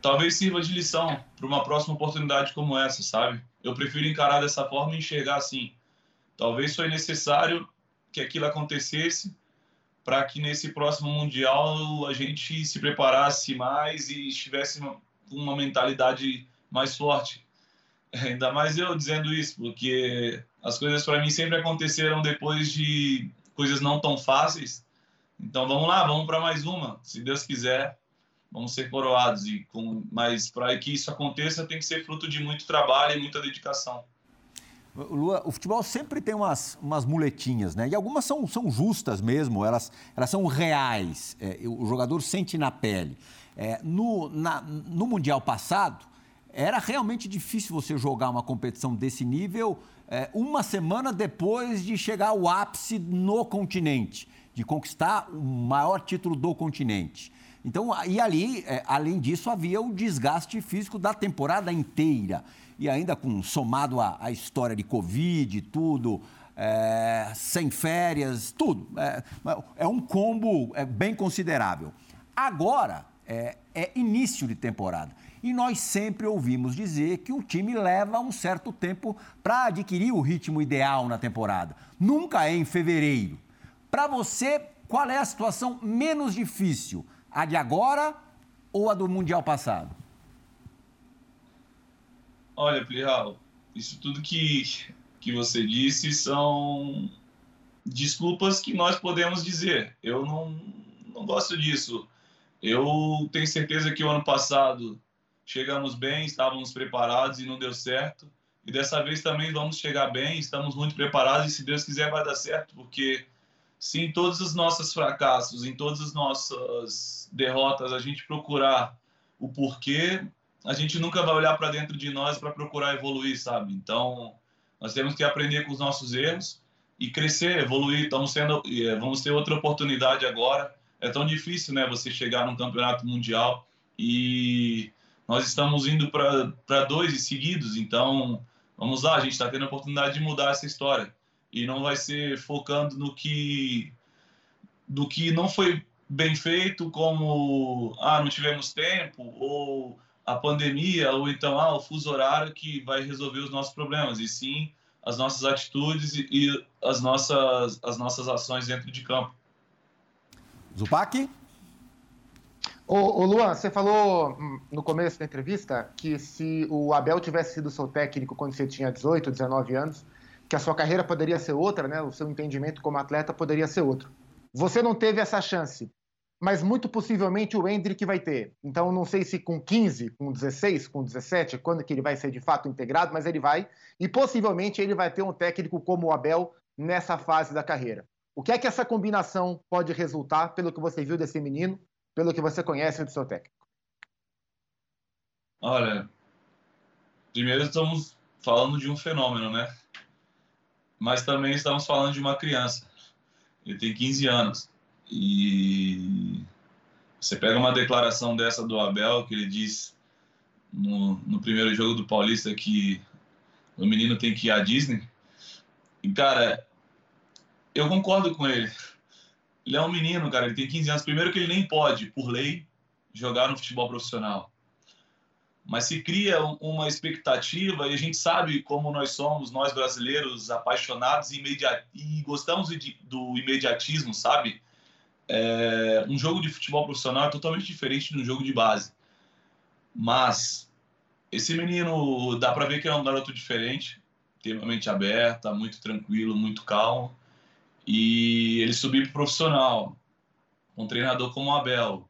Talvez sirva de lição para uma próxima oportunidade como essa, sabe? eu prefiro encarar dessa forma e enxergar assim. Talvez foi necessário que aquilo acontecesse para que nesse próximo mundial a gente se preparasse mais e estivesse uma, uma mentalidade mais forte. Ainda mais eu dizendo isso, porque as coisas para mim sempre aconteceram depois de coisas não tão fáceis. Então vamos lá, vamos para mais uma, se Deus quiser vamos ser coroados. E com, mas para que isso aconteça, tem que ser fruto de muito trabalho e muita dedicação. Lua, o futebol sempre tem umas, umas muletinhas, né? E algumas são, são justas mesmo, elas, elas são reais. É, o jogador sente na pele. É, no, na, no Mundial passado, era realmente difícil você jogar uma competição desse nível é, uma semana depois de chegar ao ápice no continente, de conquistar o maior título do continente. Então, e ali, é, além disso, havia o desgaste físico da temporada inteira. E ainda com somado a, a história de Covid, tudo, é, sem férias, tudo. É, é um combo é, bem considerável. Agora é, é início de temporada. E nós sempre ouvimos dizer que o time leva um certo tempo para adquirir o ritmo ideal na temporada. Nunca é em fevereiro. Para você, qual é a situação menos difícil? A de agora ou a do Mundial passado? Olha, Plihal, isso tudo que, que você disse são desculpas que nós podemos dizer. Eu não, não gosto disso. Eu tenho certeza que o ano passado chegamos bem, estávamos preparados e não deu certo. E dessa vez também vamos chegar bem, estamos muito preparados e se Deus quiser vai dar certo, porque se em todos os nossos fracassos, em todas as nossas derrotas, a gente procurar o porquê, a gente nunca vai olhar para dentro de nós para procurar evoluir, sabe? Então, nós temos que aprender com os nossos erros e crescer, evoluir. Estamos sendo, é, vamos ter outra oportunidade agora. É tão difícil, né? Você chegar num campeonato mundial e nós estamos indo para dois seguidos. Então, vamos lá, a gente está tendo a oportunidade de mudar essa história e não vai ser focando no que do que não foi bem feito, como ah, não tivemos tempo, ou a pandemia, ou então ah, o fuso horário que vai resolver os nossos problemas, e sim as nossas atitudes e, e as, nossas, as nossas ações dentro de campo. Zupac? Ô, ô, Luan, você falou hum, no começo da entrevista que se o Abel tivesse sido seu técnico quando você tinha 18, 19 anos, que a sua carreira poderia ser outra, né? O seu entendimento como atleta poderia ser outro. Você não teve essa chance, mas muito possivelmente o Hendrick vai ter. Então, não sei se com 15, com 16, com 17, quando que ele vai ser de fato integrado, mas ele vai. E possivelmente ele vai ter um técnico como o Abel nessa fase da carreira. O que é que essa combinação pode resultar, pelo que você viu desse menino, pelo que você conhece do seu técnico? Olha, primeiro estamos falando de um fenômeno, né? Mas também estamos falando de uma criança. Ele tem 15 anos. E você pega uma declaração dessa do Abel, que ele diz no, no primeiro jogo do Paulista que o menino tem que ir à Disney. E, cara, eu concordo com ele. Ele é um menino, cara, ele tem 15 anos. Primeiro que ele nem pode, por lei, jogar no futebol profissional mas se cria uma expectativa e a gente sabe como nós somos, nós brasileiros, apaixonados e, e gostamos do imediatismo, sabe? é, um jogo de futebol profissional é totalmente diferente de um jogo de base. Mas esse menino dá para ver que é um garoto diferente, tem uma mente aberta, muito tranquilo, muito calmo. E ele subiu para profissional, um treinador como o Abel,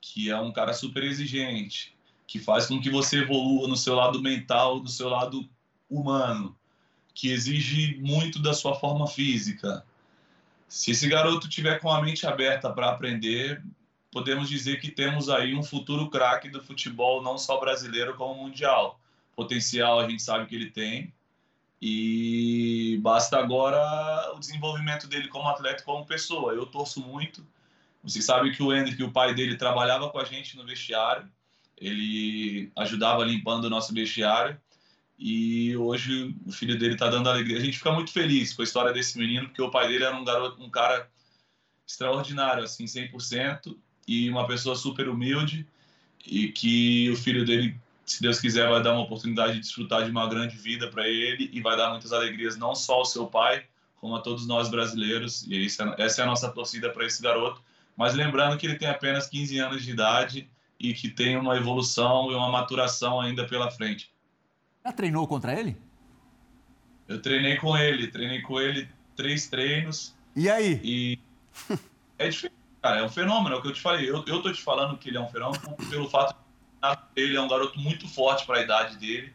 que é um cara super exigente, que faz com que você evolua no seu lado mental, no seu lado humano, que exige muito da sua forma física. Se esse garoto tiver com a mente aberta para aprender, podemos dizer que temos aí um futuro craque do futebol, não só brasileiro, como mundial. Potencial a gente sabe que ele tem. E basta agora o desenvolvimento dele como atleta como pessoa. Eu torço muito. Você sabe que o Hendrick, o pai dele, trabalhava com a gente no vestiário. Ele ajudava limpando o nosso vestiário. E hoje o filho dele está dando alegria. A gente fica muito feliz com a história desse menino, porque o pai dele era um garoto, um cara extraordinário, assim, 100%, e uma pessoa super humilde, e que o filho dele, se Deus quiser, vai dar uma oportunidade de desfrutar de uma grande vida para ele e vai dar muitas alegrias não só ao seu pai, como a todos nós brasileiros. E essa é a nossa torcida para esse garoto. Mas lembrando que ele tem apenas 15 anos de idade e que tem uma evolução e uma maturação ainda pela frente. Já treinou contra ele? Eu treinei com ele, treinei com ele três treinos. E aí? E é diferente, cara, é um fenômeno, é o que eu te falei. Eu, eu tô te falando que ele é um fenômeno pelo fato de ele é um garoto muito forte para a idade dele.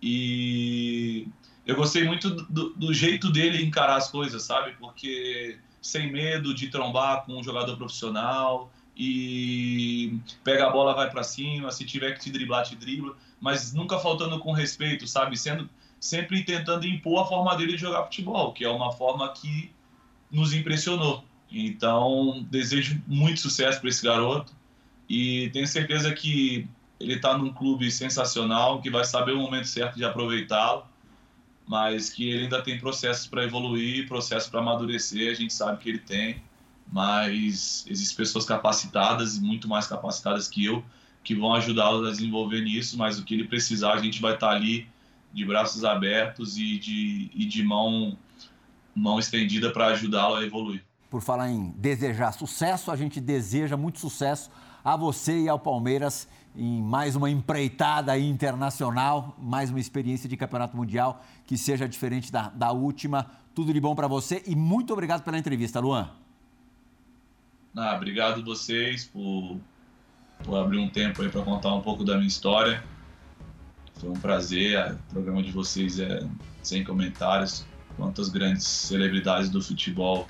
E eu gostei muito do, do, jeito dele encarar as coisas, sabe? Porque sem medo de trombar com um jogador profissional e pega a bola, vai para cima, se tiver que te driblar, te dribla mas nunca faltando com respeito, sabe? Sendo sempre tentando impor a forma dele de jogar futebol, que é uma forma que nos impressionou. Então, desejo muito sucesso para esse garoto e tenho certeza que ele está num clube sensacional, que vai saber o momento certo de aproveitá-lo, mas que ele ainda tem processos para evoluir, processos para amadurecer, a gente sabe que ele tem, mas existem pessoas capacitadas e muito mais capacitadas que eu que vão ajudá-lo a desenvolver nisso, mas o que ele precisar, a gente vai estar ali de braços abertos e de, e de mão, mão estendida para ajudá-lo a evoluir. Por falar em desejar sucesso, a gente deseja muito sucesso a você e ao Palmeiras em mais uma empreitada internacional, mais uma experiência de campeonato mundial que seja diferente da, da última. Tudo de bom para você e muito obrigado pela entrevista, Luan. Ah, obrigado vocês por Vou abrir um tempo aí para contar um pouco da minha história. Foi um prazer, o programa de vocês é sem comentários. Quantas grandes celebridades do futebol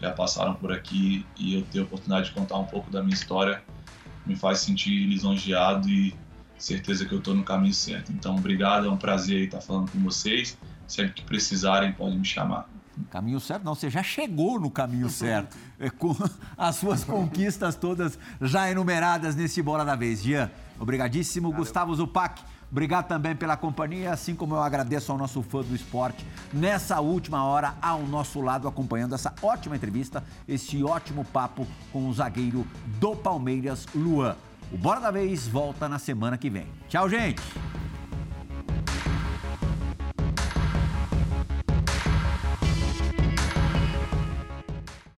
já passaram por aqui e eu ter a oportunidade de contar um pouco da minha história me faz sentir lisonjeado e certeza que eu estou no caminho certo. Então, obrigado, é um prazer estar falando com vocês. Sempre que precisarem, podem me chamar. Caminho certo, não, você já chegou no caminho certo, é, com as suas conquistas todas já enumeradas nesse Bola da Vez. Jean, obrigadíssimo. Valeu. Gustavo Zupac, obrigado também pela companhia, assim como eu agradeço ao nosso fã do esporte nessa última hora ao nosso lado, acompanhando essa ótima entrevista, esse ótimo papo com o zagueiro do Palmeiras, Luan. O Bora da Vez volta na semana que vem. Tchau, gente!